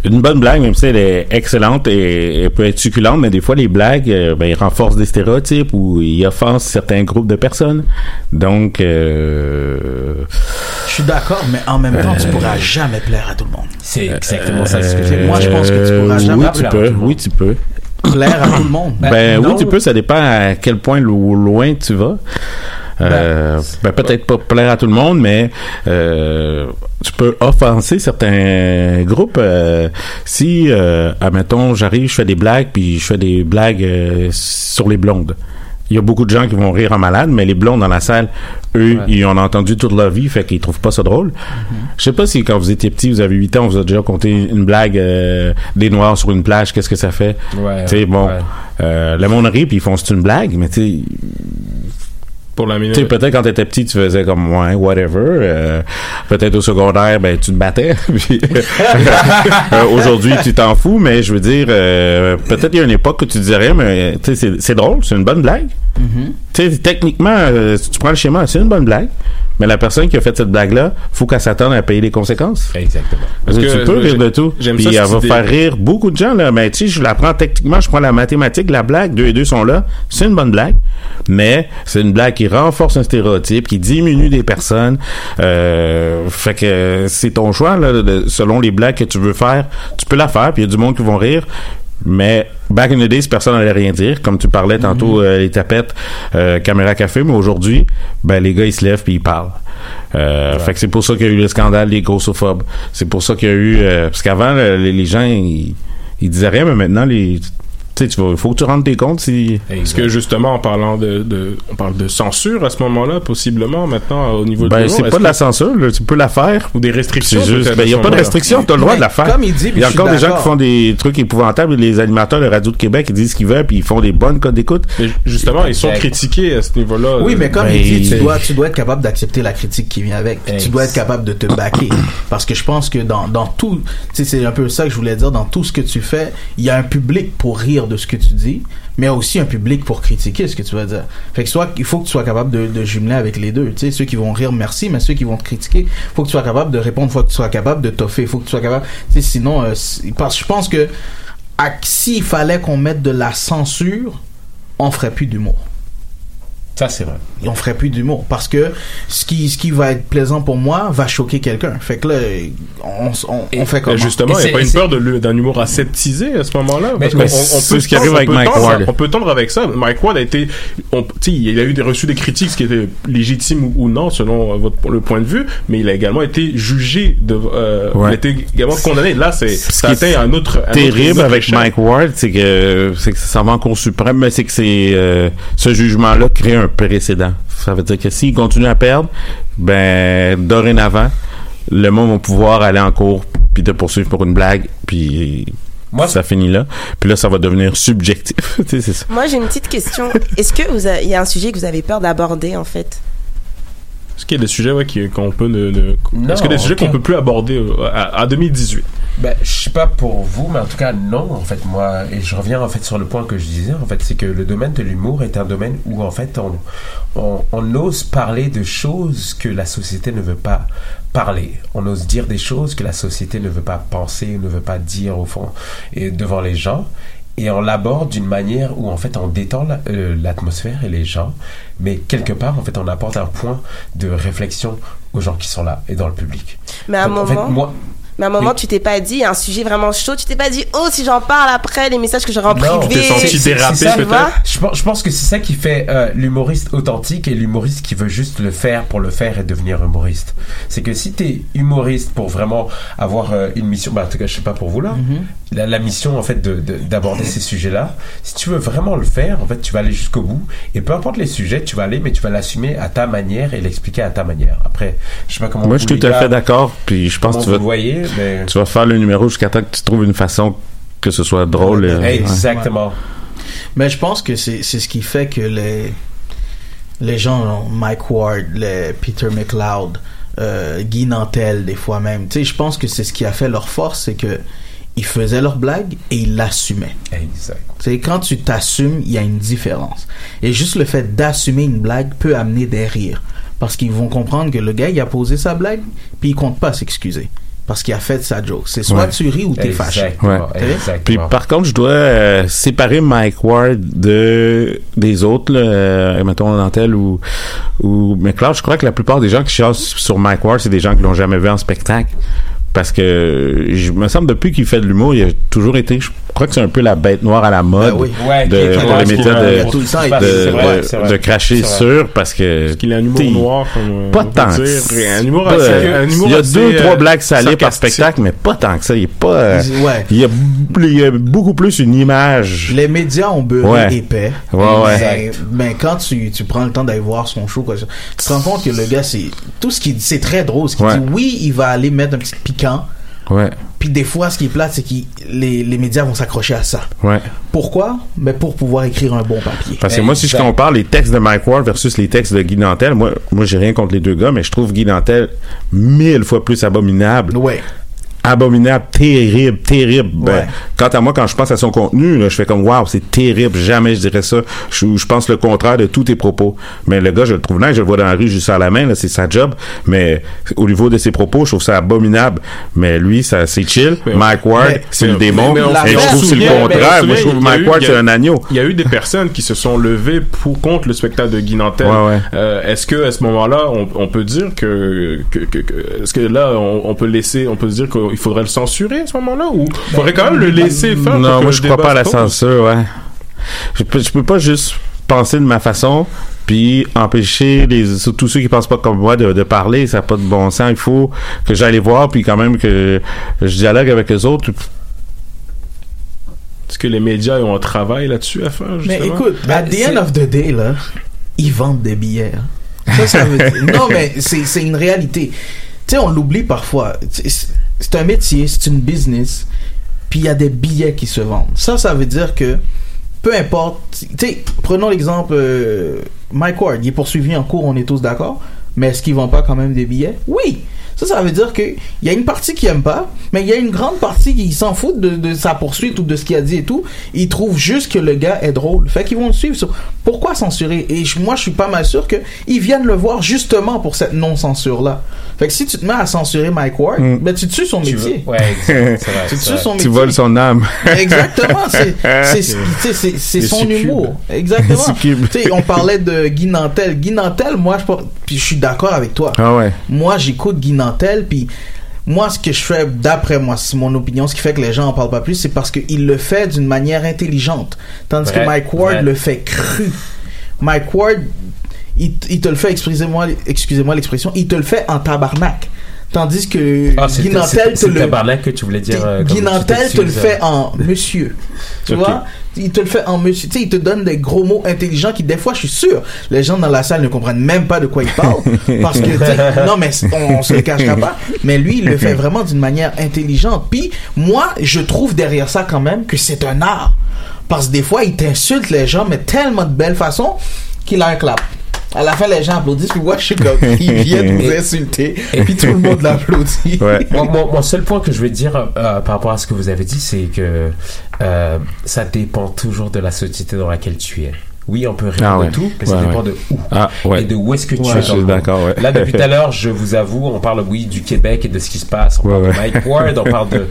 S11: une bonne blague, même si elle est excellente et elle peut être succulente, mais des fois, les blagues, euh, ben, ils renforcent des stéréotypes ou ils offensent certains groupes de personnes. Donc, euh,
S9: Je suis d'accord, mais en même temps, tu
S11: Euh,
S9: pourras jamais plaire à tout le monde.
S10: C'est exactement ça ce que
S11: euh,
S9: Moi, je pense que tu pourras jamais
S11: Oui, tu
S9: plaire à
S11: peux.
S9: tout le monde.
S11: Oui, tu peux.
S9: Plaire à tout le monde.
S11: Ben,
S9: non.
S11: oui, tu peux, ça dépend à quel point lo- loin tu vas. Euh, ben, peut-être pas plaire à tout le monde, mais euh, tu peux offenser certains groupes. euh, si, euh, admettons, j'arrive, je fais des blagues, puis je fais des blagues euh, sur les blondes. il y a beaucoup de gens qui vont rire en malade, mais les blonds dans la salle, eux,
S10: Ouais.
S11: ils ont entendu toute leur vie, fait qu'ils trouvent pas ça drôle. Je sais pas si quand vous étiez petit, vous avez 8 ans, vous a déjà conté une blague euh, des noirs sur une plage, qu'est-ce que ça fait?
S10: Ouais,
S11: tu sais, bon,
S10: ouais.
S11: euh, le monde rit puis ils font c'est une blague, mais tu sais,
S12: Pour la
S11: tu sais,
S12: minute.
S11: peut-être quand t'étais petit, tu faisais comme ouais, whatever. euh, peut-être au secondaire, ben tu te battais. puis, euh, Aujourd'hui, tu t'en fous, mais je veux dire, euh, peut-être il y a une époque que tu dirais, mais tu sais, c'est- c'est drôle, c'est une bonne blague. Tu sais, techniquement, euh, si tu prends le schéma, c'est une bonne blague. Mais la personne qui a fait cette blague-là, faut qu'elle s'attende à payer les conséquences.
S10: Exactement.
S11: Parce que
S12: Parce que
S11: tu peux rire de tout.
S12: j'aime
S11: Puis
S12: ça,
S11: elle va
S12: idée.
S11: faire rire beaucoup de gens, là. Mais tu sais, je la prends techniquement, je prends la mathématique, la blague, deux et deux sont là. C'est une bonne blague. Mais c'est une blague qui renforce un stéréotype, qui diminue des personnes. Euh, fait que c'est ton choix, là, de- selon les blagues que tu veux faire. Tu peux la faire, puis il y a du monde qui vont rire. Mais back in the days, personne n'allait rien dire. Comme tu parlais tantôt, euh, les tapettes, euh, caméra café. Mais aujourd'hui, ben les gars ils se lèvent puis ils parlent. Euh, Fait que c'est pour ça qu'il y a eu le scandale des grossophobes. C'est pour ça qu'il y a eu euh, parce qu'avant le- les, les gens ils, ils disaient rien, mais maintenant les tu sais, tu vas, faut que tu rendes tes comptes si.
S12: Est-ce que justement, en parlant de, de- on parle de censure à ce moment-là, possiblement maintenant au niveau de
S11: Ben,
S12: l'humour,
S11: c'est pas de la censure, là. tu peux la faire.
S12: ou des restrictions.
S11: Juste,
S12: peut-être,
S11: ben, il a pas de
S12: moment-là.
S11: restriction, t'as le droit de la faire.
S9: comme il dit,
S11: il y a encore des gens qui font des trucs épouvantables, les animateurs de Radio de Québec, ils disent ce qu'ils veulent, puis ils font des bonnes codes d'écoute.
S12: Justement, ils sont
S10: Exact.
S12: critiqués à ce niveau-là.
S9: Oui, mais comme
S11: Ben,
S9: il dit, tu dois, tu dois être capable d'accepter la critique qui vient avec. Puis Tu dois être capable de te baquer. Parce que je pense que dans, dans tout, tu c'est un peu ça que je voulais dire, dans tout ce que tu fais, il y a un public pour rire de ce que tu dis, mais aussi un public pour critiquer ce que tu vas dire. Fait que soit, il faut que tu sois capable de, jumeler avec les deux. Tu ceux qui vont rire, merci, mais ceux qui vont te critiquer, faut que tu sois capable de répondre, faut que tu sois capable de toffer, faut que tu sois capable, sinon, euh, parce que je pense que, s'il fallait qu'on mette de la censure, on ferait plus d'humour
S10: Ça, c'est vrai.
S9: On ferait plus d'humour parce que ce qui ce qui va être plaisant pour moi va choquer quelqu'un fait que là on, on, on fait comme
S12: Mais justement, il n'y a pas une peur d'un humour aseptisé à ce moment-là? Parce qu'on-
S10: mais
S12: on, peut
S11: ce qui
S12: tendre-
S11: arrive
S12: on
S11: avec
S12: peut
S11: Mike
S12: tendre-
S11: Ward.
S12: On peut tendre avec ça. Mike Ward a été, on, tu sais, il a eu des reçus des critiques, ce qui était légitime ou, ou non selon euh, votre, le point de vue, mais il a également été jugé de, euh,
S11: Ouais.
S12: il a été également condamné. Là, c'est,
S11: Ce
S12: ça
S11: qui est
S12: atteint un autre, un
S11: terrible
S12: autre
S11: avec
S12: échelle.
S11: Mike Ward, c'est que c'est que ça va en Cour suprême, mais c'est que c'est euh, ce jugement-là crée un précédent. Ça veut dire que s'il continue à perdre, ben dorénavant, le monde va pouvoir aller en cours puis te poursuivre pour une blague, puis
S10: Moi,
S11: ça finit là. Puis là, ça va devenir subjectif. Ça.
S8: Moi, j'ai une petite question. Est-ce que vous il y a un sujet que vous avez peur d'aborder en fait?
S12: Est-ce qu'il y a des sujets ouais, qu'on peut ne, ne- est-ce qu'il y a des sujets qu'on peut plus aborder euh, à, à 2018
S10: Ben, je sais pas pour vous, mais en tout cas, non, en fait, moi, et je reviens en fait sur le point que je disais, en fait, c'est que le domaine de l'humour est un domaine où, en fait, on, on, on ose parler de choses que la société ne veut pas parler. On ose dire des choses que la société ne veut pas penser, ne veut pas dire, au fond, et devant les gens. Et on l'aborde d'une manière où, en fait, on détend la- euh, l'atmosphère et les gens, mais quelque part, en fait, on apporte un point de réflexion aux gens qui sont là et dans le public.
S8: Mais à un
S10: Donc, en fait,
S8: moment,
S10: moi,
S8: mais à un moment,
S10: Oui.
S8: tu t'es pas dit, un sujet vraiment chaud, tu t'es pas dit, oh, si j'en parle après, les messages que j'aurai en
S10: Non,
S8: privé. tu
S10: Je pense, je pense que c'est ça qui fait euh, l'humoriste authentique et l'humoriste qui veut juste le faire pour le faire et devenir humoriste. C'est que si t'es humoriste pour vraiment avoir euh, une mission, bah, en tout cas, je sais pas pour vous là,
S9: Mm-hmm.
S10: la, la mission en fait de- de- d'aborder ces sujets-là, si tu veux vraiment le faire, en fait, tu vas aller jusqu'au bout et peu importe les sujets, tu vas aller, mais tu vas l'assumer à ta manière et l'expliquer à ta manière. Après, je sais pas comment
S11: Moi,
S10: vous,
S11: je suis tout à fait d'accord. Puis je pense que tu vas,
S10: voyez, mais
S11: tu vas faire le numéro jusqu'à temps que tu trouves une façon que ce soit drôle. euh, ouais.
S10: exactement.
S9: Mais je pense que c'est c'est ce qui fait que les les gens, Mike Ward, les Peter McLeod, euh, Guy Nantel, des fois même, tu sais, je pense que c'est ce qui a fait leur force, c'est que ils faisaient leurs blagues et ils l'assumaient.
S10: Exact.
S9: Tu sais, quand tu t'assumes, il y a une différence. Et juste le fait d'assumer une blague peut amener des rires. Parce qu'ils vont comprendre que le gars, il a posé sa blague, puis il compte pas s'excuser. Parce qu'il a fait sa joke. C'est soit
S11: Ouais.
S9: tu ris ou t'es fâché.
S11: Ouais. Puis par contre, je dois euh, séparer Mike Ward de des autres, là, euh, mettons Nantel ou ou McLeod. Je crois que la plupart des gens qui chassent sur Mike Ward, c'est des gens qui l'ont jamais vu en spectacle. Parce que je me semble depuis qu'il fait de l'humour, il a toujours été, je crois que c'est un peu la bête noire à la mode
S9: Ben oui.
S10: Ouais,
S11: de, pour les médias de,
S10: tout le temps
S11: de,
S10: vrai,
S11: de cracher sur parce que
S12: qu'il a un humour noir, comme,
S11: pas tant
S12: dire. un humour assez- un humour
S11: il y a
S12: assez,
S11: deux
S12: euh,
S11: trois blagues salées par spectacle mais pas tant que ça il est pas euh,
S9: Ouais.
S11: il y a il y a beaucoup plus une image
S9: Les médias ont beurré
S11: Ouais.
S9: épais.
S11: Ouais, ouais.
S9: Mais, mais quand tu, tu prends le temps d'aller voir son show, quoi, tu te rends compte que le gars, c'est tout ce qu'il dit, c'est très drôle. Ce qu'il
S11: Ouais.
S9: dit, oui, il va aller mettre un petit piquant.
S11: Ouais
S9: Puis des fois, ce qui est plate, c'est que les, les médias vont s'accrocher à ça.
S11: ouais
S9: Pourquoi? Mais pour pouvoir écrire un bon papier.
S11: Parce que moi, si je compare les textes de Mike Ward versus les textes de Guy Nantel, moi, moi, j'ai rien contre les deux gars, mais je trouve Guy Nantel mille fois plus abominable.
S9: Ouais.
S11: Abominable, terrible, terrible. Ben,
S9: Ouais.
S11: quant à moi, quand je pense à son contenu, là, je fais comme, waouh, c'est terrible. Jamais je dirais ça. Je, je pense le contraire de tous tes propos. Mais le gars, je le trouve nice, je le vois dans la rue, juste à la main, là, c'est sa job. Mais au niveau de ses propos, je trouve ça abominable. Mais lui, ça, c'est chill. Mike Ward,
S12: mais-
S11: c'est
S12: mais-
S11: le démon.
S12: mais on-
S11: et
S12: mais
S11: je
S12: on
S11: trouve que c'est le
S12: mais
S11: contraire. Moi, je trouve
S12: il y a
S11: Mike
S12: eu-
S11: Ward, c'est un agneau.
S12: Il y a eu des personnes qui se sont levées pour contre le spectacle de Guy Nantel.
S11: Ouais, ouais.
S12: Euh, est-ce que à ce moment-là, on, on peut dire que, que, que- que- est-ce que là, on, on peut laisser, on peut se dire qu'il faudrait le censurer à ce moment-là ou il faudrait quand même le laisser faire.
S11: Non, moi je crois
S12: débat
S11: pas à la censure, ouais. Je peux, je peux pas juste penser de ma façon puis empêcher les tous ceux qui pensent pas comme moi de, de parler, ça n'a pas de bon sens. Il faut que j'aille les voir puis quand même que je dialogue avec les autres.
S12: Est-ce que les médias ont un travail là-dessus à faire
S9: Mais écoute, at the end of the day, là, ils vendent des billets. hein. Ça, ça veut dire- Non, mais c'est c'est une réalité. Tu sais, on l'oublie parfois. C'est un métier, c'est une business, puis il y a des billets qui se vendent. Ça, ça veut dire que peu importe. Tu sais, prenons l'exemple euh, Mike Ward, il est poursuivi en cours, on est tous d'accord, mais est-ce qu'il vend pas quand même des billets? Oui. Ça, ça veut dire qu'il y a une partie qui aime pas, mais il y a une grande partie qui s'en fout de, de sa poursuite ou de ce qu'il a dit et tout. Ils trouvent juste que le gars est drôle. Fait qu'ils vont le suivre. sur- Pourquoi censurer? Et je- moi, je suis pas mal sûr que ils viennent le voir justement pour cette non-censure-là. Fait que si tu te mets à censurer Mike Ward,
S11: Mm.
S9: ben tu tues son
S10: Tu
S9: métier.
S10: veux- ouais, vrai,
S9: tu tues
S10: vrai.
S9: son
S11: Tu
S9: métier.
S11: voles son âme.
S9: Exactement, c'est tu son humour. Exactement. Tu on parlait de Guy Nantel. Guy Nantel, moi je pense- puis je suis d'accord avec toi.
S11: Ah ouais.
S9: Moi, j'écoute Guy Nantel puis moi ce que je fais d'après moi, c'est mon opinion, ce qui fait que les gens en parlent pas plus, c'est parce qu'il le fait d'une manière intelligente, tandis que Mike Ward le fait cru. Mike Ward il, il te le fait, excusez-moi, excusez-moi l'expression, il te le fait en tabarnak. Tandis que
S10: Ah,
S9: Guy Nantel te le
S10: tabarnak que tu voulais dire. euh,
S9: Guy Nantel te le fait
S10: euh.
S9: en monsieur. Tu vois? Il te le fait en monsieur. Tu sais, il te donne des gros mots intelligents qui, des fois, je suis sûr, les gens dans la salle ne comprennent même pas de quoi il parle. parce que, non, mais on, on se le cachera pas. Mais lui, il le fait vraiment d'une manière intelligente. Puis, moi, je trouve derrière ça quand même que c'est un art. Parce que des fois, il t'insulte les gens, mais tellement de belle façon qu'il a un clap. À la fin, les gens applaudissent, puis moi, je suis comme, il vient de nous insulter, puis tout le monde l'applaudit.
S10: Mon, mon- mon seul point que je vais dire euh, par rapport à ce que vous avez dit, c'est que euh, ça dépend toujours de la société dans laquelle tu es. Oui, on peut rire
S11: Ah
S10: de
S11: ouais.
S10: tout, mais ça
S11: Ouais,
S10: dépend
S11: ouais.
S10: de où
S11: Ah, ouais.
S10: et de où est-ce que tu
S11: Ouais,
S10: es. dans le
S11: d'accord, ouais.
S10: Là, depuis tout à l'heure, je vous avoue, on parle, oui, du Québec et de ce qui se passe. On parle
S11: Ouais,
S10: de. Mike Ward, on parle de,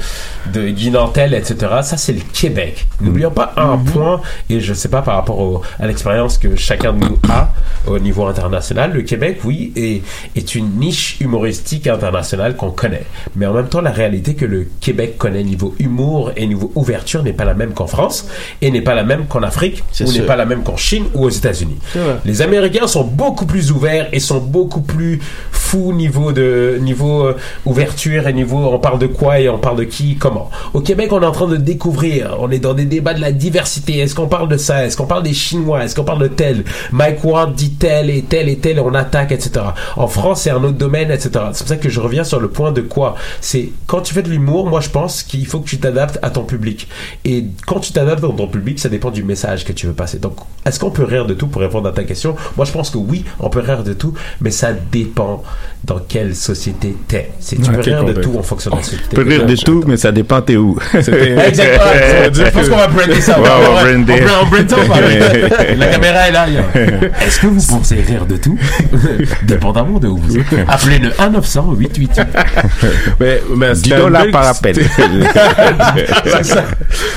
S10: de Guy Nantel, etc. Ça, c'est le Québec. N'oublions pas un
S11: Mm-hmm.
S10: point, et je sais pas par rapport au- à l'expérience que chacun de nous a au niveau international, le Québec, oui, est, est une niche humoristique internationale qu'on connaît. Mais en même temps, la réalité que le Québec connaît niveau humour et niveau ouverture n'est pas la même qu'en France, et n'est pas la même qu'en Afrique,
S9: C'est
S10: ou n'est pas la même qu'en Chine ou aux États-Unis. Les Américains sont beaucoup plus ouverts et sont beaucoup plus fous niveau de niveau euh, ouverture et niveau on parle de quoi et on parle de qui, comment. Au Québec, on est en train de découvrir. On est dans des débats de la diversité. Est-ce qu'on parle de ça? Est-ce qu'on parle des Chinois? Est-ce qu'on parle de tel? Mike Ward dit tel et tel et tel et on attaque, etc. En France, c'est un autre domaine, etc. C'est pour ça que je reviens sur le point de quoi? C'est quand tu fais de l'humour, moi je pense qu'il faut que tu t'adaptes à ton public. Et quand tu t'adaptes à ton public, ça dépend du message que tu veux passer. Donc, est-ce qu'on peut rire de tout pour répondre à ta question? Moi, je pense que oui, on peut rire de tout, mais ça dépend dans quelle société t'es. Si tu peux rire de tout en fonction de la société.
S11: Tu peux rire de tout, mais ça dépend t'es où.
S10: Exactement. Je pense qu'on va brander ça.
S11: Ouais, on va
S10: On
S11: brander.
S10: brand- on brand ça, on La caméra est là. Est-ce que vous pensez rire de tout? Dépendamment de où vous êtes. Appelez le 1 900 888.
S12: Mais, mais
S11: Dis donc là par appel.
S12: C'est ça.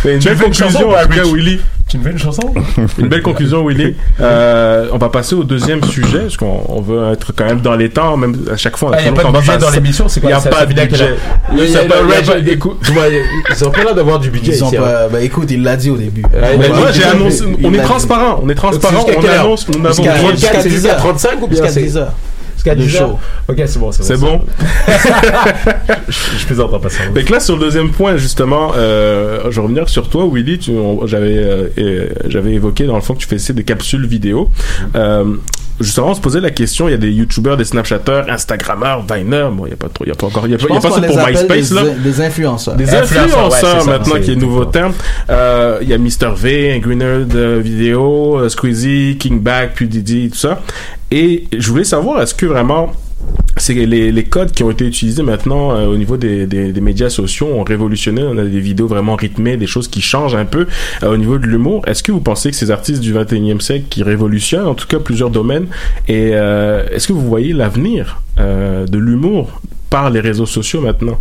S12: Mais une conclusion. Willy.
S10: Tu me fais une chanson
S12: Une belle conclusion, Willy. Euh, on va passer au deuxième sujet, parce qu'on on veut être quand même dans les temps, même à chaque fois. on
S10: Ah, y a
S12: toujours
S10: pas de budget dans l'émission, c'est quoi
S12: Il n'y a
S10: ça-
S12: pas de budget. Il a
S10: Il a
S12: il a
S10: il a Ils ont pas l'air d'avoir du budget hein.
S9: bah écoute, il l'a dit au début.
S12: Moi,
S9: il
S12: j'ai annoncé,
S9: Il
S12: on est transparent, on est transparent, on annonce, nous n'avons
S9: Jusqu'à-
S12: pas-
S9: jusqu'à
S10: c'est
S9: 10
S10: jusqu'à
S9: heures.
S10: 35 ou bien
S9: Jusqu'à
S10: c'est-
S9: 10 heures.
S10: Jusqu'à
S9: Le
S10: 10 heures
S9: show.
S10: Ok, c'est bon, c'est bon.
S12: C'est bon?
S10: je, je plaisante en passant.
S12: Que là, sur le deuxième point, justement, euh, je vais revenir sur toi, Willy. J'avais, euh, j'avais évoqué dans le fond que tu faisais des capsules vidéo. Euh, justement, on se posait la question. Il y a des YouTubers, des Snapchatters, Instagrammeurs, Viners. Bon, il y a pas trop, il y a pas encore, il y a, pas- il y a
S9: pense
S12: pas
S9: qu'on
S12: ça pour MySpace
S9: des,
S12: là.
S9: des influenceurs.
S12: Des
S10: Influenceurs,
S12: influenceurs,
S10: ouais, c'est ça,
S12: maintenant qui est nouveau terme. Euh, Il y a Mr V, Greener de vidéo, euh, Squeezie, Kingback, puis Didi, tout ça. Et je voulais savoir, est-ce que vraiment c'est les, les codes qui ont été utilisés maintenant euh, au niveau des, médias sociaux ont révolutionné. On a des vidéos vraiment rythmées, des choses qui changent un peu euh, au niveau de l'humour. Est-ce que vous pensez que ces artistes du 21e siècle qui révolutionnent en tout cas plusieurs domaines et euh, est-ce que vous voyez l'avenir de l'humour par les réseaux sociaux maintenant?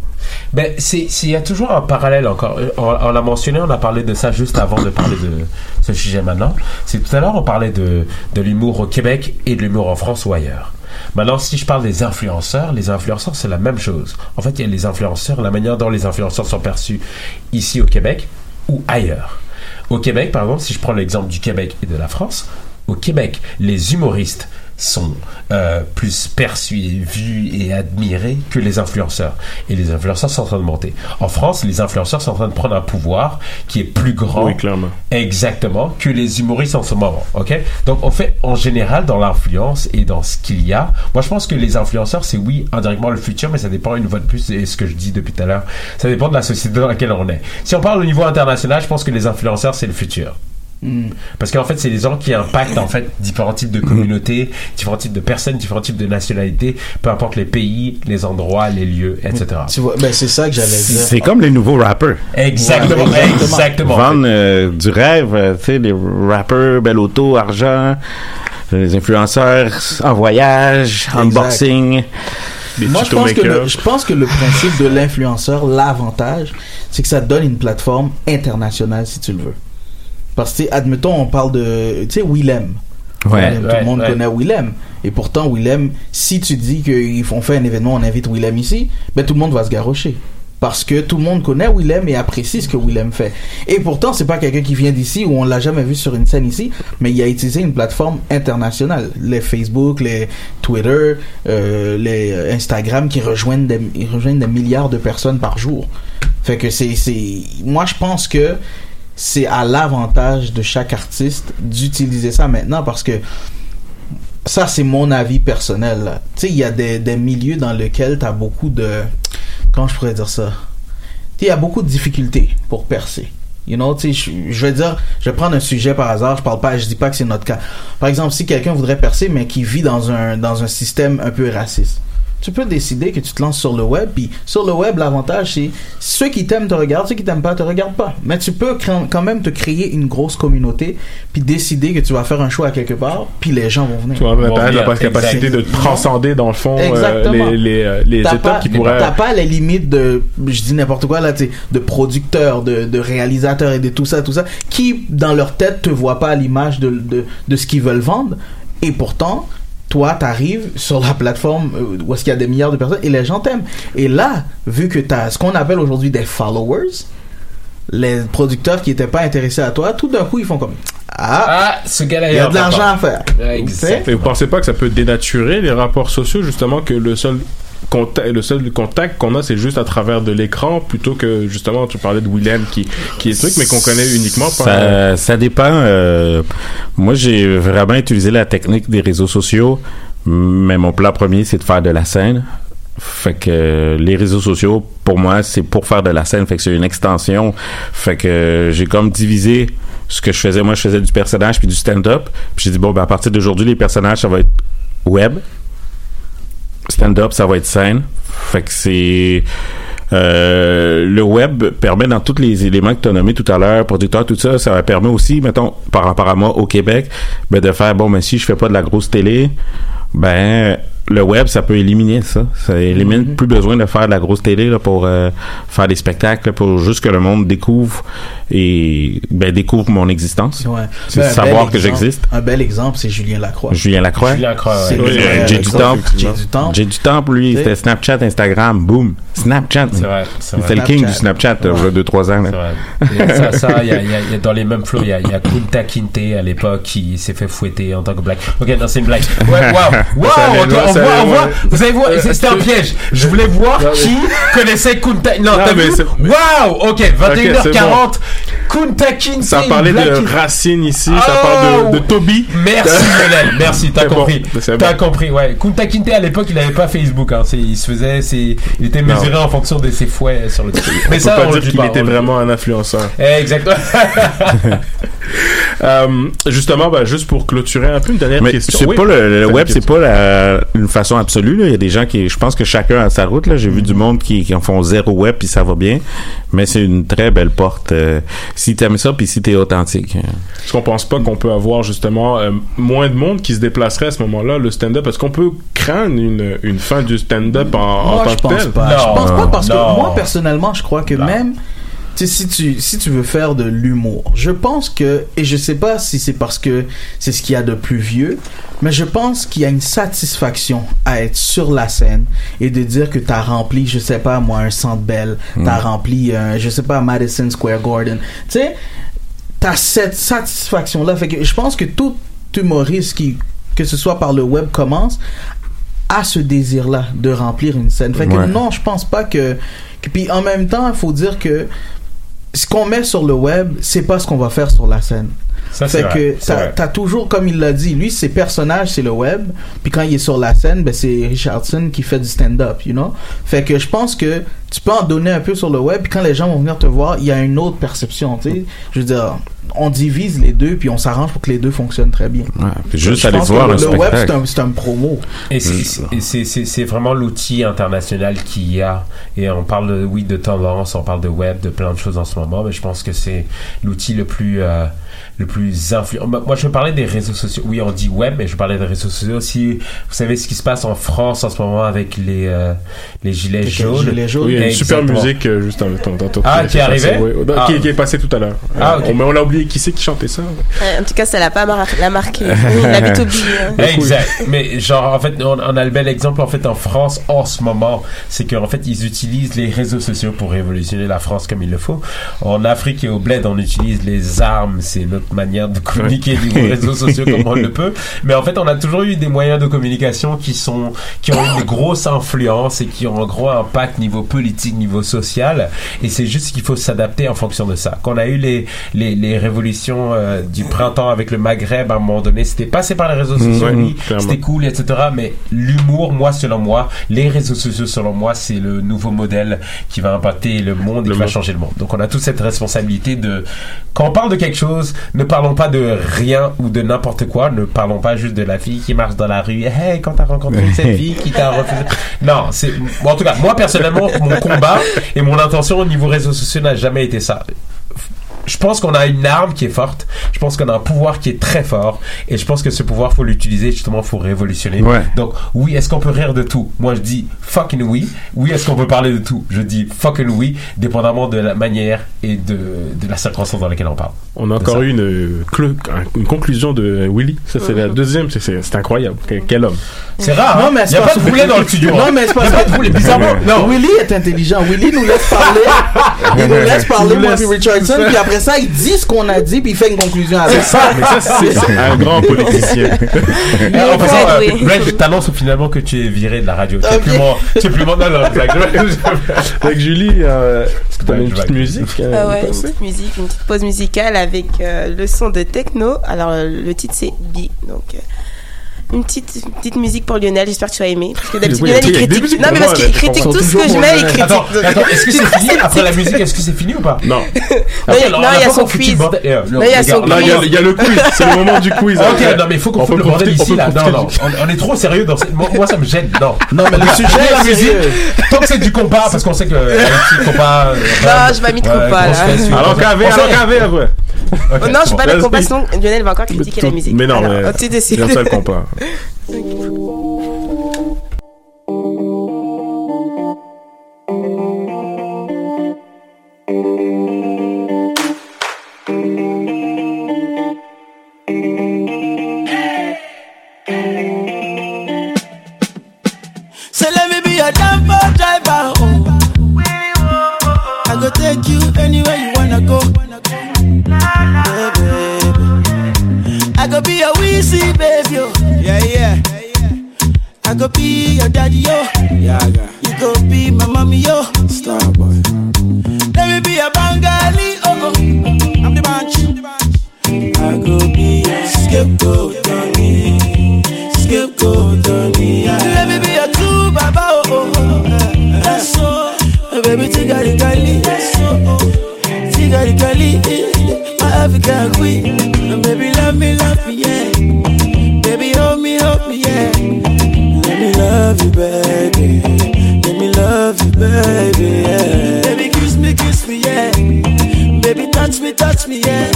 S10: Ben, il y a toujours un parallèle encore. On, l'a mentionné, on a parlé de ça juste avant de parler de ce sujet maintenant. C'est tout à l'heure, on parlait de l'humour au Québec et de l'humour en France ou ailleurs. Maintenant, si je parle des influenceurs, les influenceurs, c'est la même chose. En fait, il y a les influenceurs, la manière dont les influenceurs sont perçus ici au Québec ou ailleurs. Au Québec, par exemple, si je prends l'exemple du Québec et de la France, au Québec, les humoristes sont euh, plus perçus, vus et admirés que les influenceurs. Et les influenceurs sont en train de monter. En France, les influenceurs sont en train de prendre un pouvoir qui est plus grand
S12: Oui, clairement.
S10: exactement que les humoristes en ce moment. Ok? Donc, en fait, en général, dans l'influence et dans ce qu'il y a, moi, je pense que les influenceurs, c'est oui, indirectement le futur, mais ça dépend une fois de plus, et ce que je dis depuis tout à l'heure, ça dépend de la société dans laquelle on est. Si on parle au niveau international, je pense que les influenceurs, c'est le futur.
S9: Hmm.
S10: Parce qu'en fait, c'est les gens qui impactent en fait différents types de communautés, différents types de personnes, différents types de nationalités, peu importe les pays, les endroits, les lieux, etc.
S9: Tu vois, ben c'est ça que j'allais dire.
S11: C'est comme les nouveaux rappers.
S10: Exactement,
S9: Ouais,
S10: exactement.
S11: Vendre euh, du rêve, euh, tu sais, les rappers, belle auto, argent, les influenceurs en voyage, unboxing.
S9: Moi, je pense, que le, je pense que le principe de l'influenceur, l'avantage, c'est que ça donne une plateforme internationale si tu le veux. Parce que, admettons, on parle de, tu sais, Willem.
S11: Ouais.
S9: Willem, tout le monde
S11: ouais.
S9: connaît Willem. Et pourtant, Willem, si tu dis qu'ils font fait un événement, on invite Willem ici, ben tout le monde va se garrocher. Parce que tout le monde connaît Willem et apprécie ce que Willem fait. Et pourtant, c'est pas quelqu'un qui vient d'ici ou on l'a jamais vu sur une scène ici, mais il a utilisé une plateforme internationale. Les Facebook, les Twitter, euh, les euh, Instagram qui rejoignent des, rejoignent des milliards de personnes par jour. Fait que c'est, c'est, moi je pense que c'est à l'avantage de chaque artiste d'utiliser ça maintenant parce que ça c'est mon avis personnel tu sais il y a des, des milieux dans lesquels tu as beaucoup de comment je pourrais dire ça? Tu il y a beaucoup de difficultés pour percer. You know tu je, je vais dire je vais prendre un sujet par hasard je parle pas je dis pas que c'est notre cas. Par exemple si quelqu'un voudrait percer mais qui vit dans un dans un système un peu raciste tu peux décider que tu te lances sur le web puis sur le web l'avantage c'est ceux qui t'aiment te regardent ceux qui t'aiment pas te regardent pas mais tu peux quand même te créer une grosse communauté puis décider que tu vas faire un show à quelque part puis les gens vont venir
S12: Tu vois, t'as la capacité de transcender dans le fond euh, les, les, euh, les étapes
S9: pas-
S12: qui pourraient.
S9: T'as pas les limites de, je dis n'importe quoi là, tu sais, de producteurs, de, de réalisateurs et de tout ça, tout ça, qui dans leur tête te voient pas à l'image de, de, de ce qu'ils veulent vendre. Et pourtant, toi, t'arrives sur la plateforme euh, où est-ce qu'il y a des milliards de personnes et les gens t'aiment. Et là, vu que t'as ce qu'on appelle aujourd'hui des followers, les producteurs qui étaient pas intéressés à toi, tout d'un coup, ils font comme ah,
S10: ce gars-là,
S9: il y a de l'argent à faire.
S12: Et vous pensez pas que ça peut dénaturer les rapports sociaux justement que le seul contact, le seul contact qu'on a c'est juste à travers de l'écran plutôt que justement tu parlais de Willem qui qui est truc mais qu'on connaît uniquement par
S11: Ça, ça dépend. euh, moi, j'ai vraiment utilisé la technique des réseaux sociaux, mais mon plan premier, c'est de faire de la scène. Fait que euh, les réseaux sociaux, pour moi, c'est pour faire de la scène. Fait que c'est une extension. Fait que euh, j'ai comme divisé ce que je faisais. Moi, je faisais du personnage puis du stand-up. Puis j'ai dit, bon, ben, à partir d'aujourd'hui, les personnages, ça va être web. Stand-up, ça va être scène. Fait que c'est... Euh, le web permet dans tous les éléments que tu as nommés tout à l'heure, producteur, tout ça, ça permet aussi, mettons, par rapport à moi au Québec, ben, de faire, bon, mais si je fais pas de la grosse télé, ben, le web, ça peut éliminer ça. Ça élimine
S9: Mhm.
S11: plus besoin de faire de la grosse télé là, pour euh, faire des spectacles, pour juste que le monde découvre et ben, découvre mon existence.
S9: Ouais.
S11: C'est
S9: Ben,
S11: savoir que j'existe.
S9: Un bel exemple, c'est Julien Lacroix.
S11: Julien Lacroix.
S9: Julien Lacroix, ouais. Oui,
S11: J'ai du temps.
S9: J'ai du temps.
S11: J'ai du temps pour lui. C'était Snapchat, Instagram, boom. Snapchat.
S10: C'est vrai, c'est vrai.
S11: C'était le king du
S10: Snapchat.
S11: Euh, il y a 2-3 ans. là.
S10: Et ça, y a, il y a- il y a dans les mêmes flots, il y a, y Kunta Kinte à l'époque qui s'est fait fouetter en tant que black. Ok, non, c'est une blague. Ouais, on
S12: ça
S10: voit,
S12: allait
S10: on
S12: loin.
S10: voit. Vous savez voir,
S12: Euh,
S10: c'était un
S12: tu-
S10: piège. Je voulais voir qui connaissait Kunta. Non, t'as vu? Waouh, ok, 21h40. Kunta Kinte.
S12: Ça parlait de. Racine ici, ça
S10: Oh.
S12: parle de, de Toby.
S10: Merci Lionel, merci, t'as compris. T'as compris, ouais. Kunta Kinte à l'époque, il avait pas Facebook, hein. C'est- il se faisait, c'est, il était mesuré en fonction de ses fouets sur le truc.
S12: Mais ça,
S10: on
S12: pas
S10: le
S12: dire qu'il
S10: pas,
S12: était vraiment un influenceur.
S10: Eh, Exactement.
S12: Euh, justement, bah, juste pour clôturer un peu, une dernière
S11: Mais
S12: question.
S11: c'est
S12: Oui.
S11: pas le, le web, c'est pas la- une façon absolue. Là. Il y a des gens qui, je pense que chacun a sa route. Là. J'ai vu du monde qui, qui en font zéro web puis ça va bien. Mais c'est une très belle porte. euh, si t'aimes ça puis si t'es authentique.
S12: Est-ce qu'on pense pas qu'on peut avoir justement euh, moins de monde qui se déplacerait à ce moment-là, le stand-up Est-ce qu'on peut craindre une, une fin du stand-up en, en
S9: Moi,
S12: tant
S9: je
S12: que
S9: pense
S12: tel?
S9: pas. je pense pas parce
S10: non.
S9: que moi, personnellement, je crois que même tu sais, si tu si tu veux faire de l'humour, je pense que et je sais pas si c'est parce que c'est ce qu'il y a de plus vieux, mais je pense qu'il y a une satisfaction à être sur la scène et de dire que t'as rempli, je sais pas moi, un Centre Bell, t'as
S11: Mm.
S9: rempli, un, je sais pas, Madison Square Garden, tu sais, t'as cette satisfaction là. Fait que je pense que tout humoriste qui que ce soit par le web commence à ce désir-là de remplir une scène. Fait que
S11: Ouais.
S9: non, je pense pas que, que- Puis en même temps, il faut dire que ce qu'on met sur le web, c'est pas ce qu'on va faire sur la scène.
S10: Ça,
S9: fait que t'as toujours, comme il l'a dit, lui, ses personnages, c'est le web. Puis quand il est sur la scène, ben, c'est Richardson qui fait du stand-up, you know? Fait que je pense que tu peux en donner un peu sur le web. Puis quand les gens vont venir te voir, il y a une autre perception, tu sais? Je veux dire, on divise les deux, puis on s'arrange pour que les deux fonctionnent très bien.
S11: puis juste aller voir un
S9: le web, c'est un, c'est un promo.
S10: Et c'est- et c'est vraiment l'outil international qu'il y a. Et on parle, de, oui, de tendance, on parle de web, de plein de choses en ce moment, mais je pense que c'est l'outil le plus, euh, le plus influent. Moi, je parlais des réseaux sociaux. Oui, on dit web, mais je parlais des réseaux sociaux aussi. Vous savez ce qui se passe en France en ce moment avec les, euh, les gilets
S9: Les
S10: jaunes?
S9: gilets jaunes.
S12: Oui, il y a une super musique euh, juste en temps. tantôt
S10: Ah, qui est arrivée?
S12: Oui.
S10: Ah.
S12: qui, qui est passé tout à l'heure.
S10: Ah,
S12: on- mais on l'a oublié. Qui c'est qui chantait ça
S8: Euh, en tout cas, ça l'a pas mar- l'a marqué. Oui, il avait tout oublié. hein.
S10: Exact. Mais genre, en fait, on, on a le bel exemple en fait en France en ce moment, c'est qu'en fait ils utilisent les réseaux sociaux pour révolutionner la France comme il le faut. En Afrique et au bled, on utilise les armes, c'est notre manière de communiquer niveau réseaux sociaux comme on le peut. Mais en fait, on a toujours eu des moyens de communication qui sont qui ont une grosse influence et qui ont un gros impact niveau politique, niveau social. Et c'est juste qu'il faut s'adapter en fonction de ça. Quand on a eu les les, les révolutions euh, du printemps avec le Maghreb, à un moment donné, c'était passé par les réseaux sociaux,
S12: Ouais,
S10: oui,
S12: clairement.
S10: c'était cool, etc. Mais l'humour, moi, selon moi, les réseaux sociaux, selon moi, c'est le nouveau modèle qui va impacter le monde et qui va changer le monde. Donc, on a toute cette responsabilité de, quand on parle de quelque chose, ne parlons pas de rien ou de n'importe quoi. Ne parlons pas juste de la fille qui marche dans la rue. Hey, quand t'as rencontré cette fille qui t'a refusé. Non, c'est, bon, en tout cas, moi, personnellement, mon combat et mon intention au niveau réseaux sociaux n'a jamais été ça je pense qu'on a une arme qui est forte. Je pense qu'on a un pouvoir qui est très fort. Et je pense que ce pouvoir, faut l'utiliser justement pour révolutionner.
S11: Ouais.
S10: Donc, oui, est-ce qu'on peut rire de tout? Moi, je dis fucking oui. Oui, est-ce qu'on peut parler de tout? Je dis fucking oui, dépendamment de la manière et de, de la circonstance dans laquelle on parle.
S12: On a encore eu une, conclusion de Willy. Ça, c'est la deuxième. C'est- incroyable. Quel, quel homme.
S10: C'est rare.
S9: Non,
S10: hein?
S9: mais
S10: Il
S9: c'est
S10: y a pas de poulet dans le studio.
S9: Non,
S10: hein.
S9: mais c'est
S10: Il y
S9: parce
S10: a pas
S9: que-
S10: de poulet. Bizarrement, non.
S9: Willy est intelligent. Willy nous laisse parler. il nous laisse parler, moi Richardson. Puis après ça, il dit ce qu'on a dit, puis il fait une conclusion avec
S12: C'est ça, mais ça, c'est un grand politicien.
S10: En passant, euh,
S8: oui.
S10: Brett, je t'annonce finalement que tu es viré de la radio. Tu es plus mon, tu es plus mon, non, non.
S12: Avec Julie, euh, est-ce que tu as une petite musique euh,
S8: Ah ouais, une petite musique, une petite pause musicale avec euh, le son de techno. Alors euh, le titre c'est B. Donc euh, une petite une petite musique pour Lionel. J'espère que tu vas aimer. Parce que d'habitude
S12: Oui,
S8: Lionel il critique. Non mais parce qu'il critique tout ce
S9: toujours
S8: que je mets. Il critique.
S10: Attends, attends, est-ce que c'est fini après la musique Est-ce que c'est fini ou pas?
S12: Non.
S8: Non, il y a- son quiz.
S10: le
S8: Non, il y a son
S12: Là, il y, a- le quiz. C'est le moment du quiz.
S10: Ok,
S12: après.
S10: non mais il faut qu'on
S12: On
S10: foute le bordel ici là. Non, non, on, est trop sérieux dans cette... moi, ça me gêne. Non.
S9: Non, mais le sujet
S10: la musique. Tant que c'est du compas, parce qu'on sait que euh, compas. euh,
S8: Non, je m'amite
S10: ouais,
S8: compas,
S10: grosse
S8: là.
S12: Alors
S10: sait-
S12: alors qu'avec, après.
S8: Oh non, je
S10: bon.
S8: pas la
S12: vas-y.
S8: compassion. Lionel va encore critiquer la musique.
S12: Mais non,
S8: Alors,
S12: mais
S8: oh, tu décides.
S12: bien ça le compas.
S14: Thank
S12: you.
S14: Let me be your driver. Oh. I go take you anywhere you wanna go. I go be your wheezy baby. Oh. Yeah, yeah. I go be your daddy, yo. Yeah, yeah. You go be my mommy, yo. Star boy. Let me be a Bengali, oh, oh. I'm the bunch. I go be your scapegoat, Tony. Scapegoat, Tony. Let me be your true baba, oh, oh, oh. That's so. Eh, baby, take out the Kali. So, take out the Kali. My African queen. Me, yeah.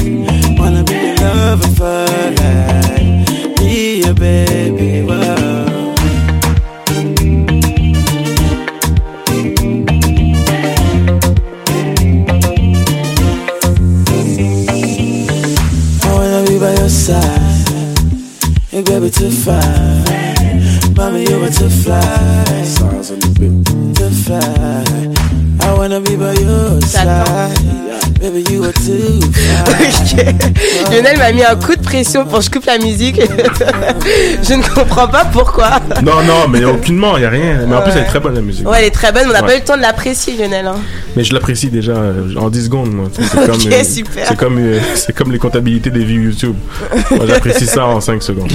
S14: Wanna be your lover for life. Be your baby,
S8: Lionel m'a mis un coup de pression pour que je coupe la musique. je ne comprends pas pourquoi.
S12: Non, non, mais aucunement, il n'y a rien. Mais en plus, elle est très bonne la musique.
S8: Ouais, elle est très bonne, mais on n'a
S12: Ouais.
S8: pas eu le temps de l'apprécier, Lionel. hein.
S12: Mais je l'apprécie déjà euh, en 10 secondes. moi. C'est
S8: Ok,
S12: comme, euh,
S8: super.
S12: C'est comme, euh, c'est comme les comptabilités des vues YouTube. Moi, j'apprécie ça en 5 secondes.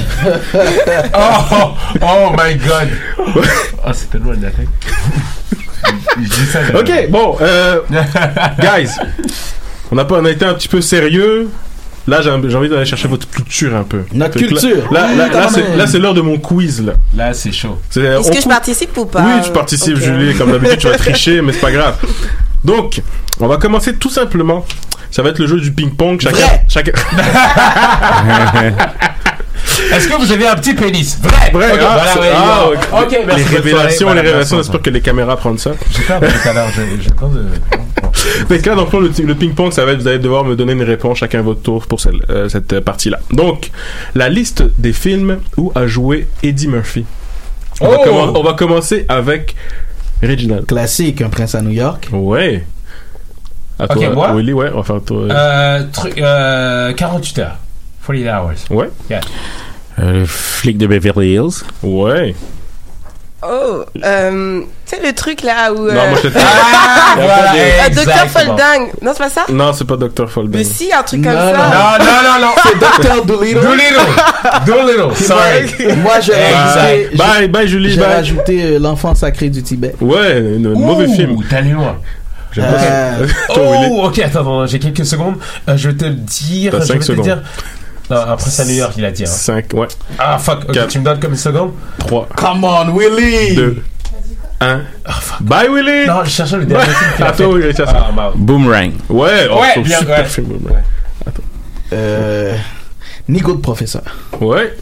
S10: Oh, oh my god. Oh, c'est tellement une attaque. Je dis ça, je-
S12: Ok, bon, euh, guys, on a, pas, on a été un petit peu sérieux. Là, j'ai envie d'aller chercher votre culture un peu.
S9: Notre
S12: Fait
S9: culture.
S12: Là,
S9: Oui,
S12: là, là, c'est-
S9: même.
S12: là, c'est l'heure de mon quiz. Là,
S10: Là, c'est chaud.
S12: C'est-
S8: Est-ce que je participe ou pas?
S12: Oui, tu participes. Julie. Comme d'habitude, tu vas tricher, mais c'est pas grave. Donc, on va commencer tout simplement. Ça va être le jeu du ping-pong. Chacun,
S10: Vrai.
S12: chacun.
S10: Est-ce que vous avez un petit pénis? Vrai
S12: Vrai,
S10: Ok,
S12: ah,
S10: voilà, ouais,
S12: ah,
S10: ouais.
S12: ok.
S10: Ok, merci,
S12: Les
S10: soirée.
S12: révélations,
S10: Voilà,
S12: les révélations, j'espère que les caméras prennent ça.
S10: J'ai peur depuis tout à l'heure, j'ai- j'ai peur de.
S12: Fait que là, donc, le, le ping-pong, ça va être, vous allez devoir me donner une réponse chacun à votre tour pour celle- euh, cette euh, partie-là. Donc, la liste des films où a joué Eddie Murphy. On, va,
S10: Oh!
S12: commen- on va commencer avec Reginald.
S9: Classique, un prince à New York.
S12: Ouais. À
S10: Ok,
S12: toi,
S10: moi?
S12: Willy, ouais, on va faire toi.
S10: Euh, truc, euh, 48 heures. 48 hours.
S12: Ouais.
S10: Yeah.
S11: Euh, le flic de Beverly Hills.
S12: Ouais.
S8: Oh, euh, tu sais le truc là où.
S12: Non, moi, j'étais-
S8: Ah,
S12: Il y a pas de-
S8: Ah, Docteur. Folding. Non, c'est pas ça?
S12: Non, c'est pas Dr. Folding.
S8: Mais si, un truc comme
S9: Non,
S8: ça.
S10: Non, non, non, non.
S9: C'est Dr. Doolittle.
S10: Doolittle. Doolittle. Sorry.
S9: Moi, j'ai rajouté,
S12: Exact. Bye, bye, Julie,
S9: j'ai
S12: bye.
S9: rajouté euh, L'enfant sacré du Tibet.
S12: Ouais, un mauvais film.
S10: T'es allé loin.
S12: J'aime
S9: Euh.
S10: Oh, ok, attends, attends, j'ai quelques secondes. Euh, je vais te le dire.
S12: T'as
S10: je vais te
S12: secondes.
S10: dire. Non, après ça, New York, il a dit. Hein.
S12: 5, ouais.
S10: Ah, fuck. Ok,
S12: Quatre.
S10: tu me donnes comme une seconde
S12: 3,
S9: Come on, Willy!
S12: 2, 1. Bye, Willy!
S10: Non, je cherchais le dernier film qu'il a
S12: À
S10: fait.
S12: ça.
S10: Ah, bah,
S11: Boomerang.
S12: Ouais, oh,
S10: Ouais, bien,
S12: super
S10: ouais.
S12: film. Boomerang.
S9: Euh, Nico de professeur.
S12: Ouais,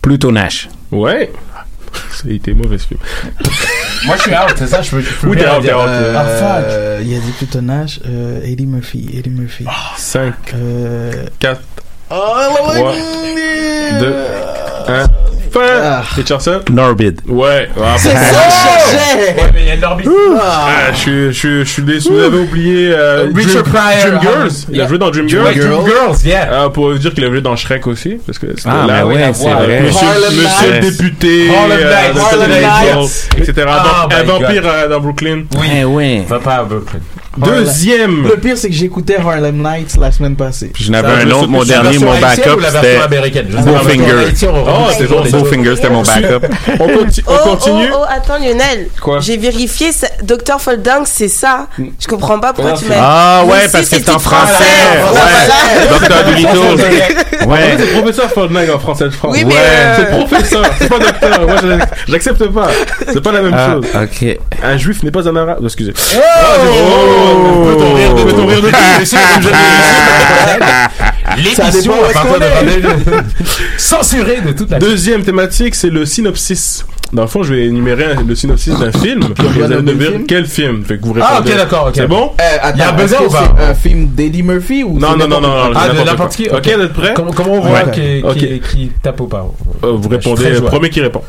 S11: Pluto Nash.
S12: ouais. C'était mauvais ce film.
S10: Moi, je suis out, c'est ça, je peux. je peux
S12: Oui, t'es out, t'es out.
S10: Ah, fuck.
S9: Euh, il y a des plutonnage. Euh, Eddie Murphy. Eddie Murphy.
S12: 5,
S9: Euh,
S12: 4,
S9: oh,
S12: 3, 2, 1. Fin!
S9: Ah.
S12: Richardson?
S11: Norbid.
S12: Ouais. Ah,
S9: C'est ça que je cherchais!
S10: Ouais, mais il y a une orbite.
S12: Ah, je suis, je suis, je suis déçu. Vous avez oublié euh,
S10: Richard
S12: Dream,
S10: Pryor.
S12: Dreamgirls.
S10: Ah,
S12: Il a joué dans Dream Girls.
S10: Dream Girls, yeah.
S12: Ah, pour dire qu'il a joué dans Shrek aussi, parce que c'était
S11: Ah,
S12: là.
S10: oui,
S11: ouais,
S10: la
S11: c'est vrai.
S12: Monsieur,
S9: Harlem
S12: monsieur le député,
S10: Harlem
S12: euh,
S10: Nights. Harlem Nights.
S12: Etc.
S10: Oh
S12: un vampire euh, dans Brooklyn.
S10: Oui.
S11: Eh ouais.
S10: Va pas à Brooklyn.
S12: Deuxième.
S9: Le pire, c'est que j'écoutais Harlem Nights la semaine passée.
S11: Puis j'en avais
S12: Ça,
S11: un
S12: je
S11: autre, mon dernier, mon backup,
S10: ou la version
S11: c'était
S10: Je
S11: Bowfinger.
S12: Oh,
S10: remet
S11: c'était mon backup.
S12: On, conti- on
S8: Oh,
S12: continue.
S8: oh, oh, attends Lionel.
S12: Quoi
S8: J'ai vérifié, ça- Dr. Folding, c'est ça. Je comprends pas pourquoi tu m'as.
S11: Ah ouais, parce que c'est en français. Ouais. Docteur Dolittle.
S12: Ouais. C'est professeur Folding en français France.
S8: Oui, mais, euh,
S12: C'est professeur, c'est pas docteur. Moi, je- j'accepte pas. C'est pas la même
S11: Ah,
S12: chose.
S11: ok.
S12: Un juif n'est pas un arabe. Oh, Excusez.
S10: Oh
S12: Fais ton rire de- fais
S10: L'émission, à partir de 22 censurée de toute la
S12: Deuxième thématique, c'est le synopsis Dans le fond, je vais énumérer un- le synopsis d'un film.
S9: on
S12: Vous
S9: doit
S12: allez
S9: nommer
S12: me
S9: le
S12: dire
S9: film?
S12: quel film. Fait que vous
S10: Ah,
S12: répondez.
S10: ok, d'accord, ok.
S12: C'est bon?
S9: Euh, attends,
S10: Il y a un buzzer
S9: est-ce
S10: ou pas?
S9: c'est un film d'Eddie Murphy ou
S12: Non,
S9: c'est
S12: non, non, non,
S9: n'importe?
S10: Ah, de
S12: n'importe
S10: n'importe
S12: quoi.
S10: qui.
S12: Ok, vous êtes prêts?
S10: Comment, comment on voit
S12: Ouais.
S10: qui,
S12: Ok.
S10: qui, qui tape ou pas?
S12: Euh, vous
S10: Je suis
S12: répondez,
S10: très
S12: le
S10: joueur.
S12: premier qui répond.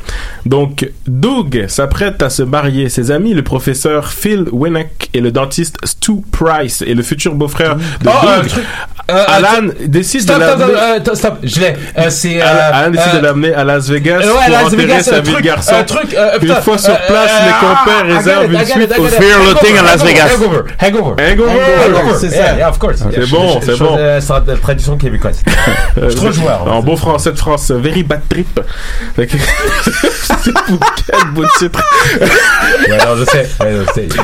S12: Donc, Doug s'apprête à se marier. Ses amis, le professeur Phil Winnick et le dentiste Stu Price et le futur beau-frère de
S10: Oh, un
S12: Doug,
S10: truc. Euh,
S12: Alan, décide
S10: Stop,
S12: de
S10: stop,
S12: l'amener...
S10: stop, euh, attends, stop, je l'ai. Euh, c'est.
S12: Alan,
S10: euh,
S12: Alan décide
S10: euh,
S12: de l'amener à Las Vegas
S10: ouais,
S12: pour
S10: Las
S12: enterrer
S10: Vegas,
S12: sa
S10: un
S12: vie de
S10: truc,
S12: garçon.
S10: Un truc, euh,
S12: une fois sur
S10: euh,
S12: place,
S10: euh,
S12: les
S10: ah,
S12: compères
S10: I got
S12: réservent une suite au. Fear Looting à Las Vegas.
S10: Hangover, Hangover.
S12: Hangover. C'est ça.
S10: yeah, of course.
S12: C'est bon, c'est bon.
S10: euh, C'est la tradition québécoise. Je suis trop joueur.
S12: En beau français de France, very bad trip. C'est pour quel beau titre?
S10: Ouais, non, je sais.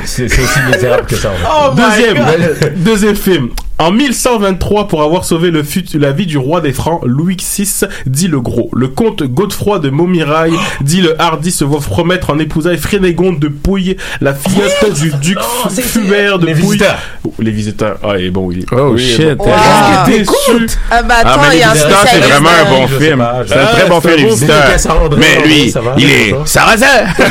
S10: C'est aussi misérable que ça. fait.
S12: deuxième, deuxième film. En 1123, pour avoir sauvé le fut- la vie du roi des Francs, Louis VI, dit le gros. Le comte Godefroy de Montmirail, dit le hardi, se voit promettre en épousaille Frénégonde de Pouille, la fillette du duc Fu- Fubert de
S10: Les
S12: Pouille.
S10: visiteurs.
S12: Oh, les visiteurs. Ah, il est bon, il est
S11: Oh,
S12: oui, est
S11: shit.
S12: bon.
S11: Wow.
S12: J'étais déçu.
S8: Ah bah
S11: Ah,
S8: attends,
S11: mais
S8: il y
S11: les
S8: a un
S11: visiteurs, c'est vraiment un bon
S10: je
S11: film. C'est un très
S12: Ah,
S11: bon film, les visiteurs. Mais lui, il est
S10: va.
S11: sarrasin.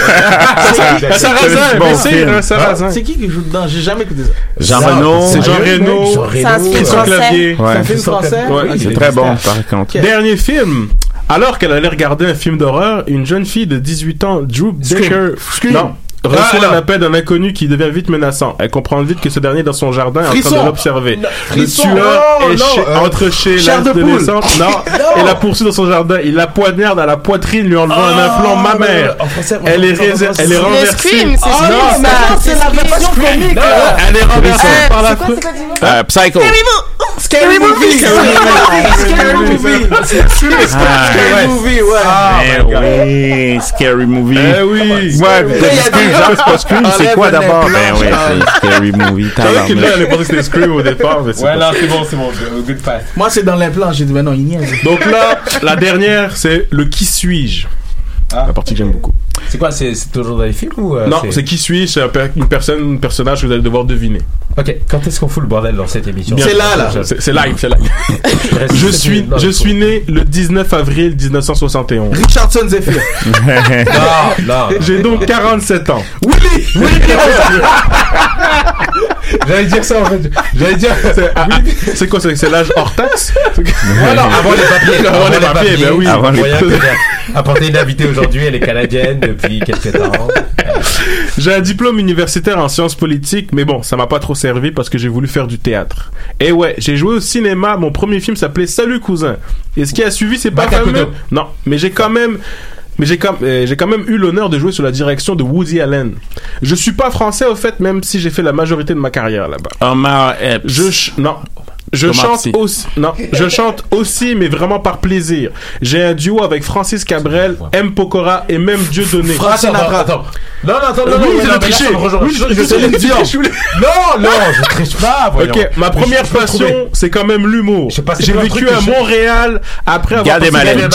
S12: Ah, c'est
S11: film.
S12: un Sarrazin.
S9: C'est qui qui joue dedans? J'ai jamais écouté ça.
S11: Jean Reno.
S12: C'est Jean Reno,
S8: C'est un film
S12: Christian
S8: français.
S12: Clavier.
S9: C'est un film français?
S11: C'est très bon, par contre.
S12: Dernier film. Alors qu'elle allait regarder un film d'horreur, une jeune fille de 18 ans, Drew Baker, non, reçoit
S10: Ah,
S12: un
S10: non.
S12: appel d'un inconnu qui devient vite menaçant. Elle comprend vite que ce dernier est dans son jardin en train
S9: Frisson.
S12: de l'observer. Le
S9: Frisson.
S12: tueur est
S9: non,
S12: chez-
S9: euh,
S12: entre chez
S9: chair de
S12: non, et la poursuit dans son jardin. Il la poignarde à la poitrine, lui enlevant un implant mammaire.
S9: En français, en
S12: Elle est,
S9: français, en
S12: rés-
S9: français.
S12: elle est
S8: Le
S12: renversée.
S8: C'est
S9: Oh la version comique.
S12: Elle est renversée par la
S11: Euh, Psycho.
S8: Scary Movie
S9: Scary movie. Scary movie, ouais.
S11: Eh oui, Scary Movie.
S12: Eh oui.
S11: Ouais,
S9: il y
S11: t'as
S9: a
S11: dit Scream, genre, c'est pas Scream, c'est quoi d'abord? Ben oui, c'est Scary Movie,
S12: C'est vrai qu'il
S11: tabarnak.
S12: elle pensé que c'était Scream au départ, mais c'est
S10: Ouais, non, c'est bon, c'est bon. Good path.
S9: Moi, c'est dans l'implant. J'ai dit, mais non, il niaise.
S12: Donc là, la dernière, c'est le qui suis-je?
S10: Ah.
S12: La partie que j'aime beaucoup.
S10: C'est quoi C'est c'est toujours dans les films ou euh,
S12: non, c'est qui suis-je C'est un per- une personne, un personnage que vous allez devoir deviner.
S10: Ok, quand est-ce qu'on fout le bordel dans cette émission
S12: Bien
S9: C'est là, là.
S12: C'est c'est live, c'est live. je suis, je suis né le 19 avril 1971.
S9: Richardson Zephyr.
S10: Non, non.
S12: J'ai donc 47 ans.
S9: Willy. Willy.
S10: J'allais dire ça en fait. J'allais dire.
S12: C'est ah, ah, c'est quoi C'est l'âge hors taxe?
S10: Ouais, non, avant les papiers.
S12: Avant les papiers, ben oui.
S11: Avant les papiers.
S10: apporté une invitée aujourd'hui, elle est canadienne depuis quelques temps.
S12: J'ai un diplôme universitaire en sciences politiques, mais bon, ça m'a pas trop servi parce que j'ai voulu faire du théâtre. Et ouais, j'ai joué au cinéma. Mon premier film s'appelait Salut cousin. Et ce qui a suivi, c'est pas fameux. Non, mais j'ai quand même. Mais j'ai quand, j'ai quand même eu l'honneur de jouer sous la direction de Woody Allen. Je suis pas français au fait, même si j'ai fait la majorité de ma carrière là-bas.
S11: Omar Epps.
S12: Je non. Je
S11: Thomas
S12: chante
S11: Psy.
S12: aussi, non, je chante aussi, mais vraiment par plaisir. J'ai un duo avec Francis Cabrel, M. Pokora et même Dieudonné.
S9: Frank
S10: Attends,
S9: Sinatra.
S10: attends. Non, non, attends, non,
S12: Oui,
S10: non, non, là,
S12: tricher. Oui,
S10: Je-
S12: je
S10: je- je- Non, non, je triche pas. voyons.
S12: Ok, ma première passion, c'est quand même l'humour. J'ai vécu à Montréal après avoir
S11: Gad
S12: passé-
S11: Elmaleh.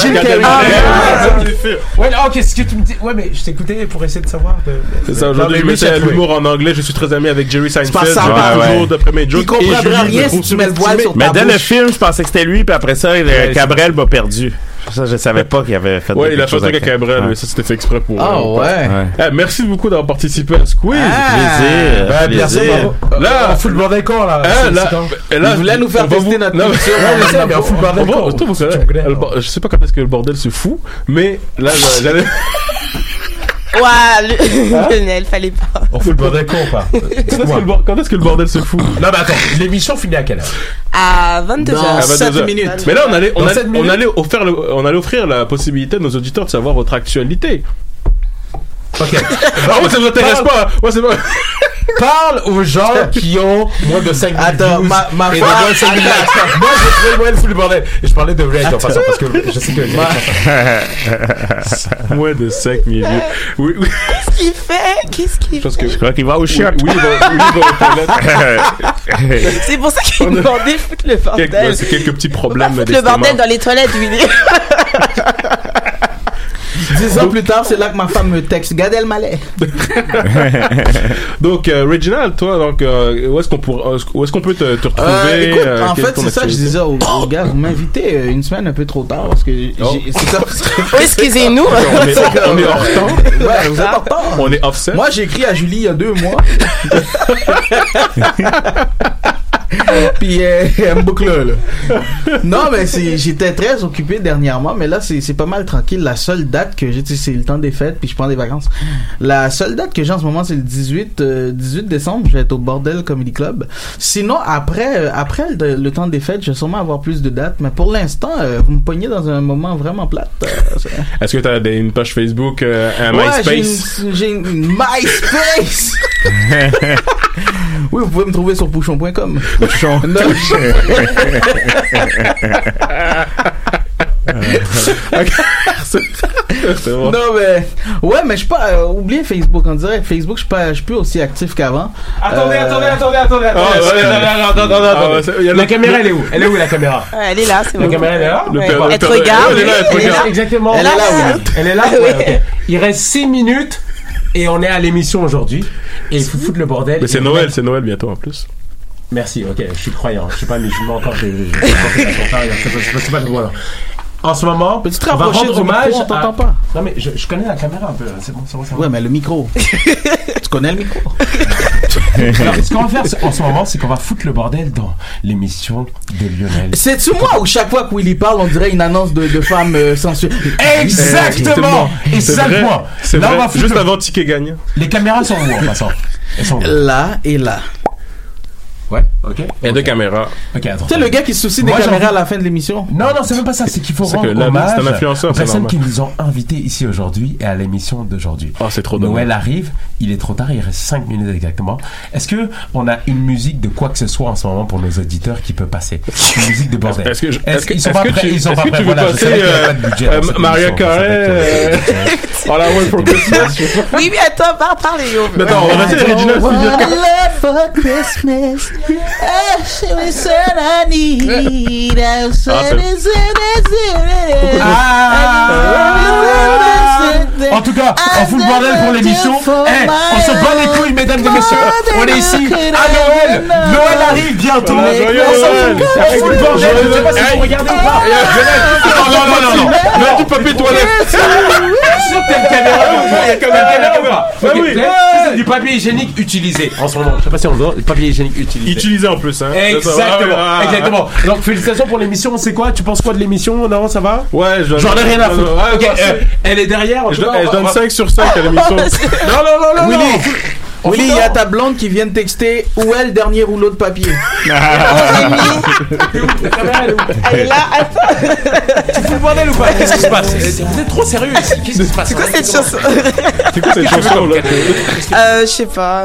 S12: Ah,
S10: Ah,
S12: ouais,
S10: ok, ce que tu me dis. Ouais, mais je t'écoutais pour essayer de savoir. de-
S12: C'est ça, aujourd'hui, je mettais l'humour en anglais. Je suis très ami avec Jerry Seinfeld.
S9: pas ça,
S12: Je
S11: ouais,
S12: ris toujours
S11: ouais.
S12: d'après mes jokes.
S9: Il comprendra
S12: Et Julie
S9: rien si tu mets le voile sur
S11: Mais dès le film, je pensais que c'était lui, puis après ça, Cabrel m'a perdu. Ça, je savais pas qu'il avait fait
S12: Ouais, il a fait truc avec Cabrel,
S11: Ouais.
S12: mais ça c'était fait exprès pour.
S9: Ah
S12: euh,
S9: ouais.
S12: Eh, merci beaucoup d'avoir participé à ce quiz.
S11: Plaisir.
S10: Ouais, bien sûr,
S11: plaisir.
S12: Là-
S10: on fout le bordel quand là
S12: Ah,
S10: C'est-
S12: là,
S9: Il voulait nous faire tester notre
S12: Non,
S9: culture.
S10: Ouais, je sais, mais on fout le bordel
S12: bor- Je sais pas quand est-ce que le bordel se fout, mais là, j'allais.
S8: Ouah, le- Lionel, fallait pas.
S10: On fout le bordel quand ou pas
S12: Quand est-ce que le bor- quand est-ce que le bordel se fout
S10: Non, mais attends, l'émission finit à quelle heure
S8: À 22h.
S9: Dans
S12: À
S9: 7
S12: 22 heures.
S9: minutes.
S12: Mais là, on allait, on allait, on allait offrir, le- on allait offrir la possibilité à nos auditeurs de savoir votre actualité.
S10: Ok.
S12: Ah, moi, ça vous intéresse
S10: Parle-
S12: pas. Moi, c'est pas.
S10: Parle aux gens qui ont moins de 5 minutes.
S9: Attends, ma- ma
S10: et de
S9: femme-
S10: moins de 5 minutes. Moi, j'ai trouvé moyen de foutre le bordel. Et je parlais de Red en passant parce que je sais que.
S12: Moins de 5 minutes. Oui, oui.
S8: Qu'est-ce qu'il fait? Qu'est-ce qu'il
S12: Je pense que.
S11: Je crois qu'il va au
S12: Oui,
S11: shot.
S12: oui, il va, oui, il va aux toilettes.
S8: C'est pour ça qu'il nous demandait de foutre le
S12: Quelques- ouais,
S8: bordel.
S12: C'est quelques petits problèmes
S8: foutre le bordel dans les toilettes, Willy.
S9: Dix ans plus tard, c'est là que ma femme me texte. Gad Elmaleh.
S12: donc, euh, Reginald, toi, donc, euh, où est-ce qu'on pourra- où est-ce qu'on peut te, te retrouver
S9: Euh, écoute,
S12: euh,
S9: en
S12: est
S9: fait, c'est ça que je disais aux, aux gars. Vous m'invitez une semaine un peu trop tard parce que j'ai-
S12: Oh.
S8: Oh, excusez-nous.
S12: on, est, on est en retard.
S9: Ouais, vous êtes en retard.
S12: On est offset.
S9: Moi, j'ai écrit à Julie il y a deux mois. Puis euh, elle me boucle là. Non, mais j'étais très occupé dernièrement, mais là, c'est pas mal tranquille. La seule date que j'ai, c'est le temps des fêtes, puis je prends des vacances. La seule date que j'ai en ce moment, c'est le 18, euh, 18 décembre. Je vais être au Bordel Comedy Club. Sinon, après, euh, après le, le temps des fêtes, je vais sûrement avoir plus de dates. Mais pour l'instant, euh, vous me poignez dans un moment vraiment plate. euh,
S12: Est-ce que tu as une page Facebook, euh, un
S9: Ouais, j'ai
S12: MySpace?
S9: une, une MySpace. oui, vous pouvez me trouver sur pouchon.com.
S11: Pouchon.
S9: Non.
S12: C'est bon.
S9: Non mais ouais mais je suis pas euh, oubliez Facebook on dirait Facebook je suis pas je suis plus aussi actif qu'avant.
S10: Attendez,
S9: Euh,
S10: attendez, attendez, attendez, attendez,
S12: Ah, ouais,
S10: attendez, attendez, attendez,
S12: Ah,
S10: attendez. La caméra,
S12: le-
S10: elle est où? Elle est où la caméra?
S8: Elle est là, c'est
S10: La
S8: bon.
S10: caméra, elle est là?
S8: Elle te regarde,
S12: Elle est là.
S10: Exactement.
S9: Elle est là, oui.
S10: Elle est là? Il reste 6 minutes et on est à l'émission aujourd'hui. Et il faut foutre le bordel.
S12: Mais c'est Noël, c'est Noël bientôt en plus.
S10: Merci, ok, je suis croyant. Je suis pas musulman encore, je- je- je- c'est pas- pas- c'est pas- pas. En ce moment,
S9: Peux-tu te rapprocher du micro,
S10: à-
S9: pas.
S10: Non mais je, je connais la caméra un peu. C'est bon, c'est bon, c'est bon.
S9: Ouais mais le micro. tu connais le micro?
S10: Alors, ce qu'on va faire en ce moment, c'est qu'on va foutre le bordel dans l'émission de Lionel.
S9: C'est-tu moi où chaque fois que Willy parle on dirait une annonce de, de femme euh, sensuelle?
S10: Exactement Et c'est ça le
S12: vrai.
S10: point
S12: C'est
S10: Là, on
S12: vrai.
S10: va foutre
S12: Juste
S10: le-
S12: avant Ticket gagnant.
S10: Les caméras sont où en passant? Elles sont où?
S9: Là et là.
S10: Ouais, ok.
S12: Il y a deux caméras.
S10: Ok, attends.
S9: Tu sais le gars qui se soucie des
S10: Moi,
S9: caméras à la fin de l'émission?
S10: Non, non, c'est même pas ça. C'est qu'il faut rendre
S12: que
S10: hommage
S12: c'est un influenceur,
S10: aux
S12: c'est
S10: personnes qui nous ont invités ici aujourd'hui et à l'émission d'aujourd'hui.
S12: Oh, c'est trop dommage.
S10: Noël arrive, il est trop tard, il reste 5 minutes exactement. Est-ce que on a une musique de quoi que ce soit en ce moment pour nos auditeurs qui peut passer? Une musique de bordel.
S12: Est-ce que, je-
S10: Est-ce
S12: est-ce que,
S10: qu'ils sont pas prêts? Ils sont
S12: est-ce
S10: pas
S12: que
S10: prêts?
S12: tu veux
S10: Voilà, je qu'il
S12: euh,
S10: pas de budget
S12: euh, Maria Carey, euh, All I Want for Christmas?
S8: Oui, mais attends, parle, parle,
S12: attends, on va essayer Regina Stevie.
S9: for Christmas. I need.
S10: En tout cas, on fout le bordel pour l'émission. Eh, on se bat les couilles, mesdames et messieurs. On est ici à Noël. Noël arrive bientôt.
S12: Ah, joyeux
S10: On s'en fout. Le bordel. Je sais pas si vous regardez ou pas. Non, non, non, non, non.
S12: Mets du papier toilette.
S10: Caméra.
S12: Il y a quand même une caméra.
S10: Ok,
S12: Ah oui.
S10: c'est- du papier hygiénique utilisé en ce moment. Je sais pas si on le voit. Du papier hygiénique utilisé.
S12: Utilisé en plus, hein.
S10: Exactement,
S12: Ah, ah, ah.
S10: exactement. Donc félicitations pour l'émission. C'est quoi Tu penses quoi de l'émission Non, ça va
S12: Ouais, je
S10: J'en ai rien à foutre. Euh, elle est derrière.
S12: Je donne-
S10: on
S12: je
S10: va-
S12: donne
S10: on va-
S12: 5 sur 5 à l'émission.
S10: Non, non, non, non,
S9: Willy,
S10: non.
S9: Willy, il y a ta blonde qui vient de texter où est le dernier rouleau de papier?
S8: Elle est là, attends.
S10: Tu fous le bordel ou pas? Qu'est-ce qui se passe? Vous êtes trop sérieux ici. Qu'est-ce qui se passe?
S8: C'est quoi cette chanson?
S12: C'est quoi cette chanson là
S8: Euh, je sais pas.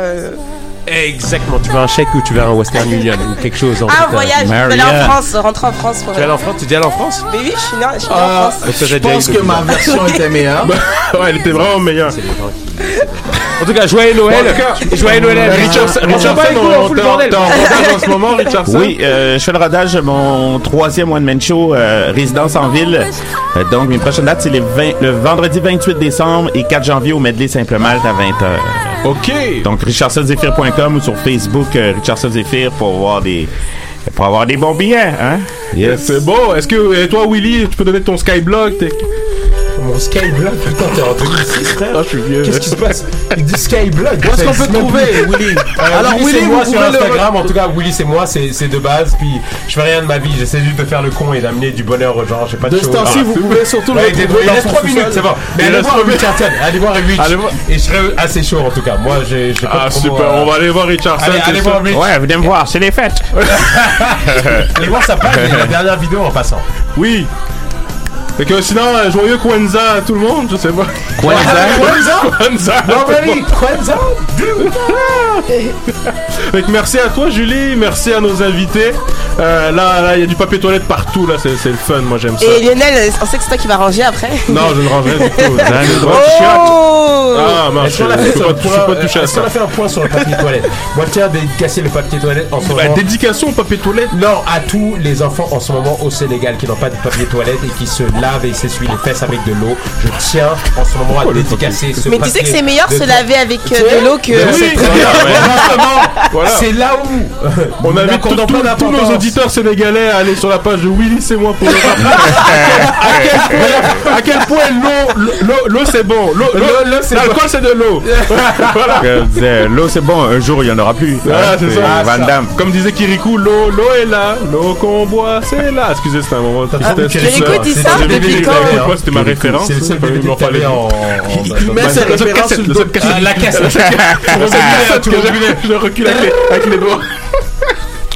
S8: Euh,
S10: Exactement. Tu veux un chèque ou tu veux un Western Union ou quelque chose en
S8: Ah,
S10: fait,
S8: voyage. Je vais aller en France, rentrer en France. pour-
S10: Tu es allé en France Tu déjà allé en France
S8: Mais oui, je suis né je suis né en
S9: Ah,
S8: France.
S9: Je pense que ma version était meilleure.
S12: Ouais, elle était vraiment meilleure.
S10: En tout cas, joyeux Noël.
S12: Cas,
S10: Joyeux Noël.
S12: Euh, Richardson, Richardson, t'es en rodage en ce moment, Richardson?
S11: Oui, euh, je fais le rodage de mon troisième One Man Show, euh, Résidence en ville. Euh, donc, mes prochaines dates, c'est les 20 le vendredi 28 décembre et 4 janvier au Medley Saint-Malte à 20h.
S12: OK.
S11: Donc, richardsonzephyr.com ou sur Facebook, euh, Richardson Zephyr pour voir des, pour avoir des bons billets, hein? Yes.
S12: C'est beau. Est-ce que et toi, Willy, tu peux donner ton Skyblog? T'es-
S10: Mon Skyblog, putain, t'es en 2006, frère.
S12: Ah, je suis vieux.
S10: Qu'est-ce qui se passe? Il dit Skyblog.
S9: Où est-ce qu'on peut trouver, Willy?
S10: Alors Willy, c'est moi sur
S9: le-
S10: Instagram. En tout cas, Willy, c'est moi, c'est c'est de base. Puis je fais rien de ma vie. J'essaie juste de faire le con et d'amener du bonheur aux gens. J'ai pas de,
S9: De ce
S10: choses.
S9: temps-ci,
S10: Ah,
S9: vous
S10: c'est-
S9: pouvez surtout le
S10: Ouais,
S9: retrouver
S10: il reste
S9: son
S10: 3 minutes, c'est bon. Mais allez voir Richardson. Allez voir Rich.
S12: Allez voir.
S10: Et je serai assez chaud en tout cas. Moi, j'ai pas
S12: Ah, super.
S10: euh,
S12: On va aller voir Richardson.
S10: Allez, voir Rich.
S11: Ouais, venez me voir, c'est les fêtes.
S10: Allez voir sa page. et La dernière vidéo en passant.
S12: Oui. Fait que sinon, euh, joyeux Kwanzaa à tout le monde, je sais pas.
S10: Kwanzaa
S12: Kwanzaa.
S10: Kwanzaa.
S12: Fait que merci à toi, Julie. Merci à nos invités. Euh, là, là, il y a du papier toilette partout. Là, c'est c'est le fun. Moi, j'aime ça.
S8: Et Lionel, on sait que c'est toi qui vas ranger après.
S12: Non, je ne rangerai du tout.
S8: Oh
S12: Ah, mince,
S10: Est-ce qu'on a fait
S12: pas-
S10: le
S12: je peux
S10: point-
S12: pas toucher à ça.
S10: a fait un point sur le papier toilette Moi, je tiens à dédicacer le papier toilette en ce
S12: Bah,
S10: moment.
S12: dédication au papier toilette
S10: Non, à tous les enfants en ce moment au Sénégal qui n'ont pas de papier toilette et qui se lavent et s'essuient les fesses avec de l'eau. Je tiens en ce moment à dédicacer ce
S8: Mais tu sais
S10: papier
S8: que c'est meilleur
S10: de-
S8: se laver avec euh, de l'eau que.
S10: C'est là où
S12: On invite
S10: n'accordons
S12: tous- nos. Auditeurs sénégalais à aller sur la page de Willy c'est moi pour le à, quel point, à quel point l'eau, c'est bon. L'eau, l'eau,
S10: L'eau, c'est
S12: l'alcool
S10: bon.
S12: c'est de l'eau.
S11: disait, L'eau, c'est bon, un jour, il n'y en aura plus.
S12: C'est.
S11: Van Damme.
S12: Comme disait Kirikou, l'eau, l'eau est là, l'eau qu'on boit, c'est là. Excusez, c'était un moment de tristesse.
S8: Kirikou dit ça
S12: J'ai
S8: depuis quand
S12: C'était ma référence.
S10: C'est
S12: il
S9: met ses références sur
S12: la cassette.
S10: Ah, la cassette.
S12: Je- recule avec les- avec les doigts.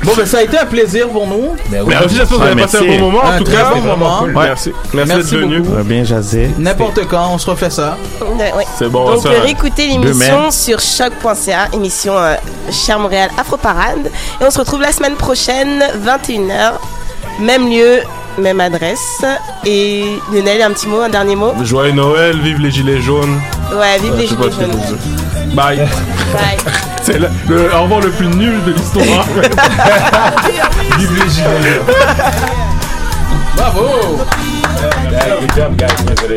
S9: Bon, ben ça a été un plaisir pour nous.
S10: Ben oui.
S12: Merci, j'espère que vous avez passé un
S11: merci.
S12: bon moment. En
S9: Un
S12: tout
S9: très
S12: cas,
S9: bon moment.
S12: Cool.
S11: Ouais.
S12: Merci. Merci
S9: Merci
S12: d'être venu.
S9: beaucoup.
S11: On va bien jaser.
S9: N'importe quand, on se refait ça.
S12: C'est bon,
S8: Donc réécoutez
S11: Demain.
S8: l'émission sur choc.ca, émission euh, Cher Montréal Afro Parade. Et on se retrouve la semaine prochaine, 21h, même lieu, même adresse. Et Lionel, un petit mot, un dernier mot
S12: Joyeux Noël, vive les gilets jaunes.
S8: Ouais, vive
S12: Euh,
S8: les gilets jaunes.
S12: Bye.
S8: Bye.
S12: C'est le, le au revoir le plus nul de l'histoire.
S10: Vive les gilets jaunes.
S9: Bravo!
S10: Good job, guys. Désolé.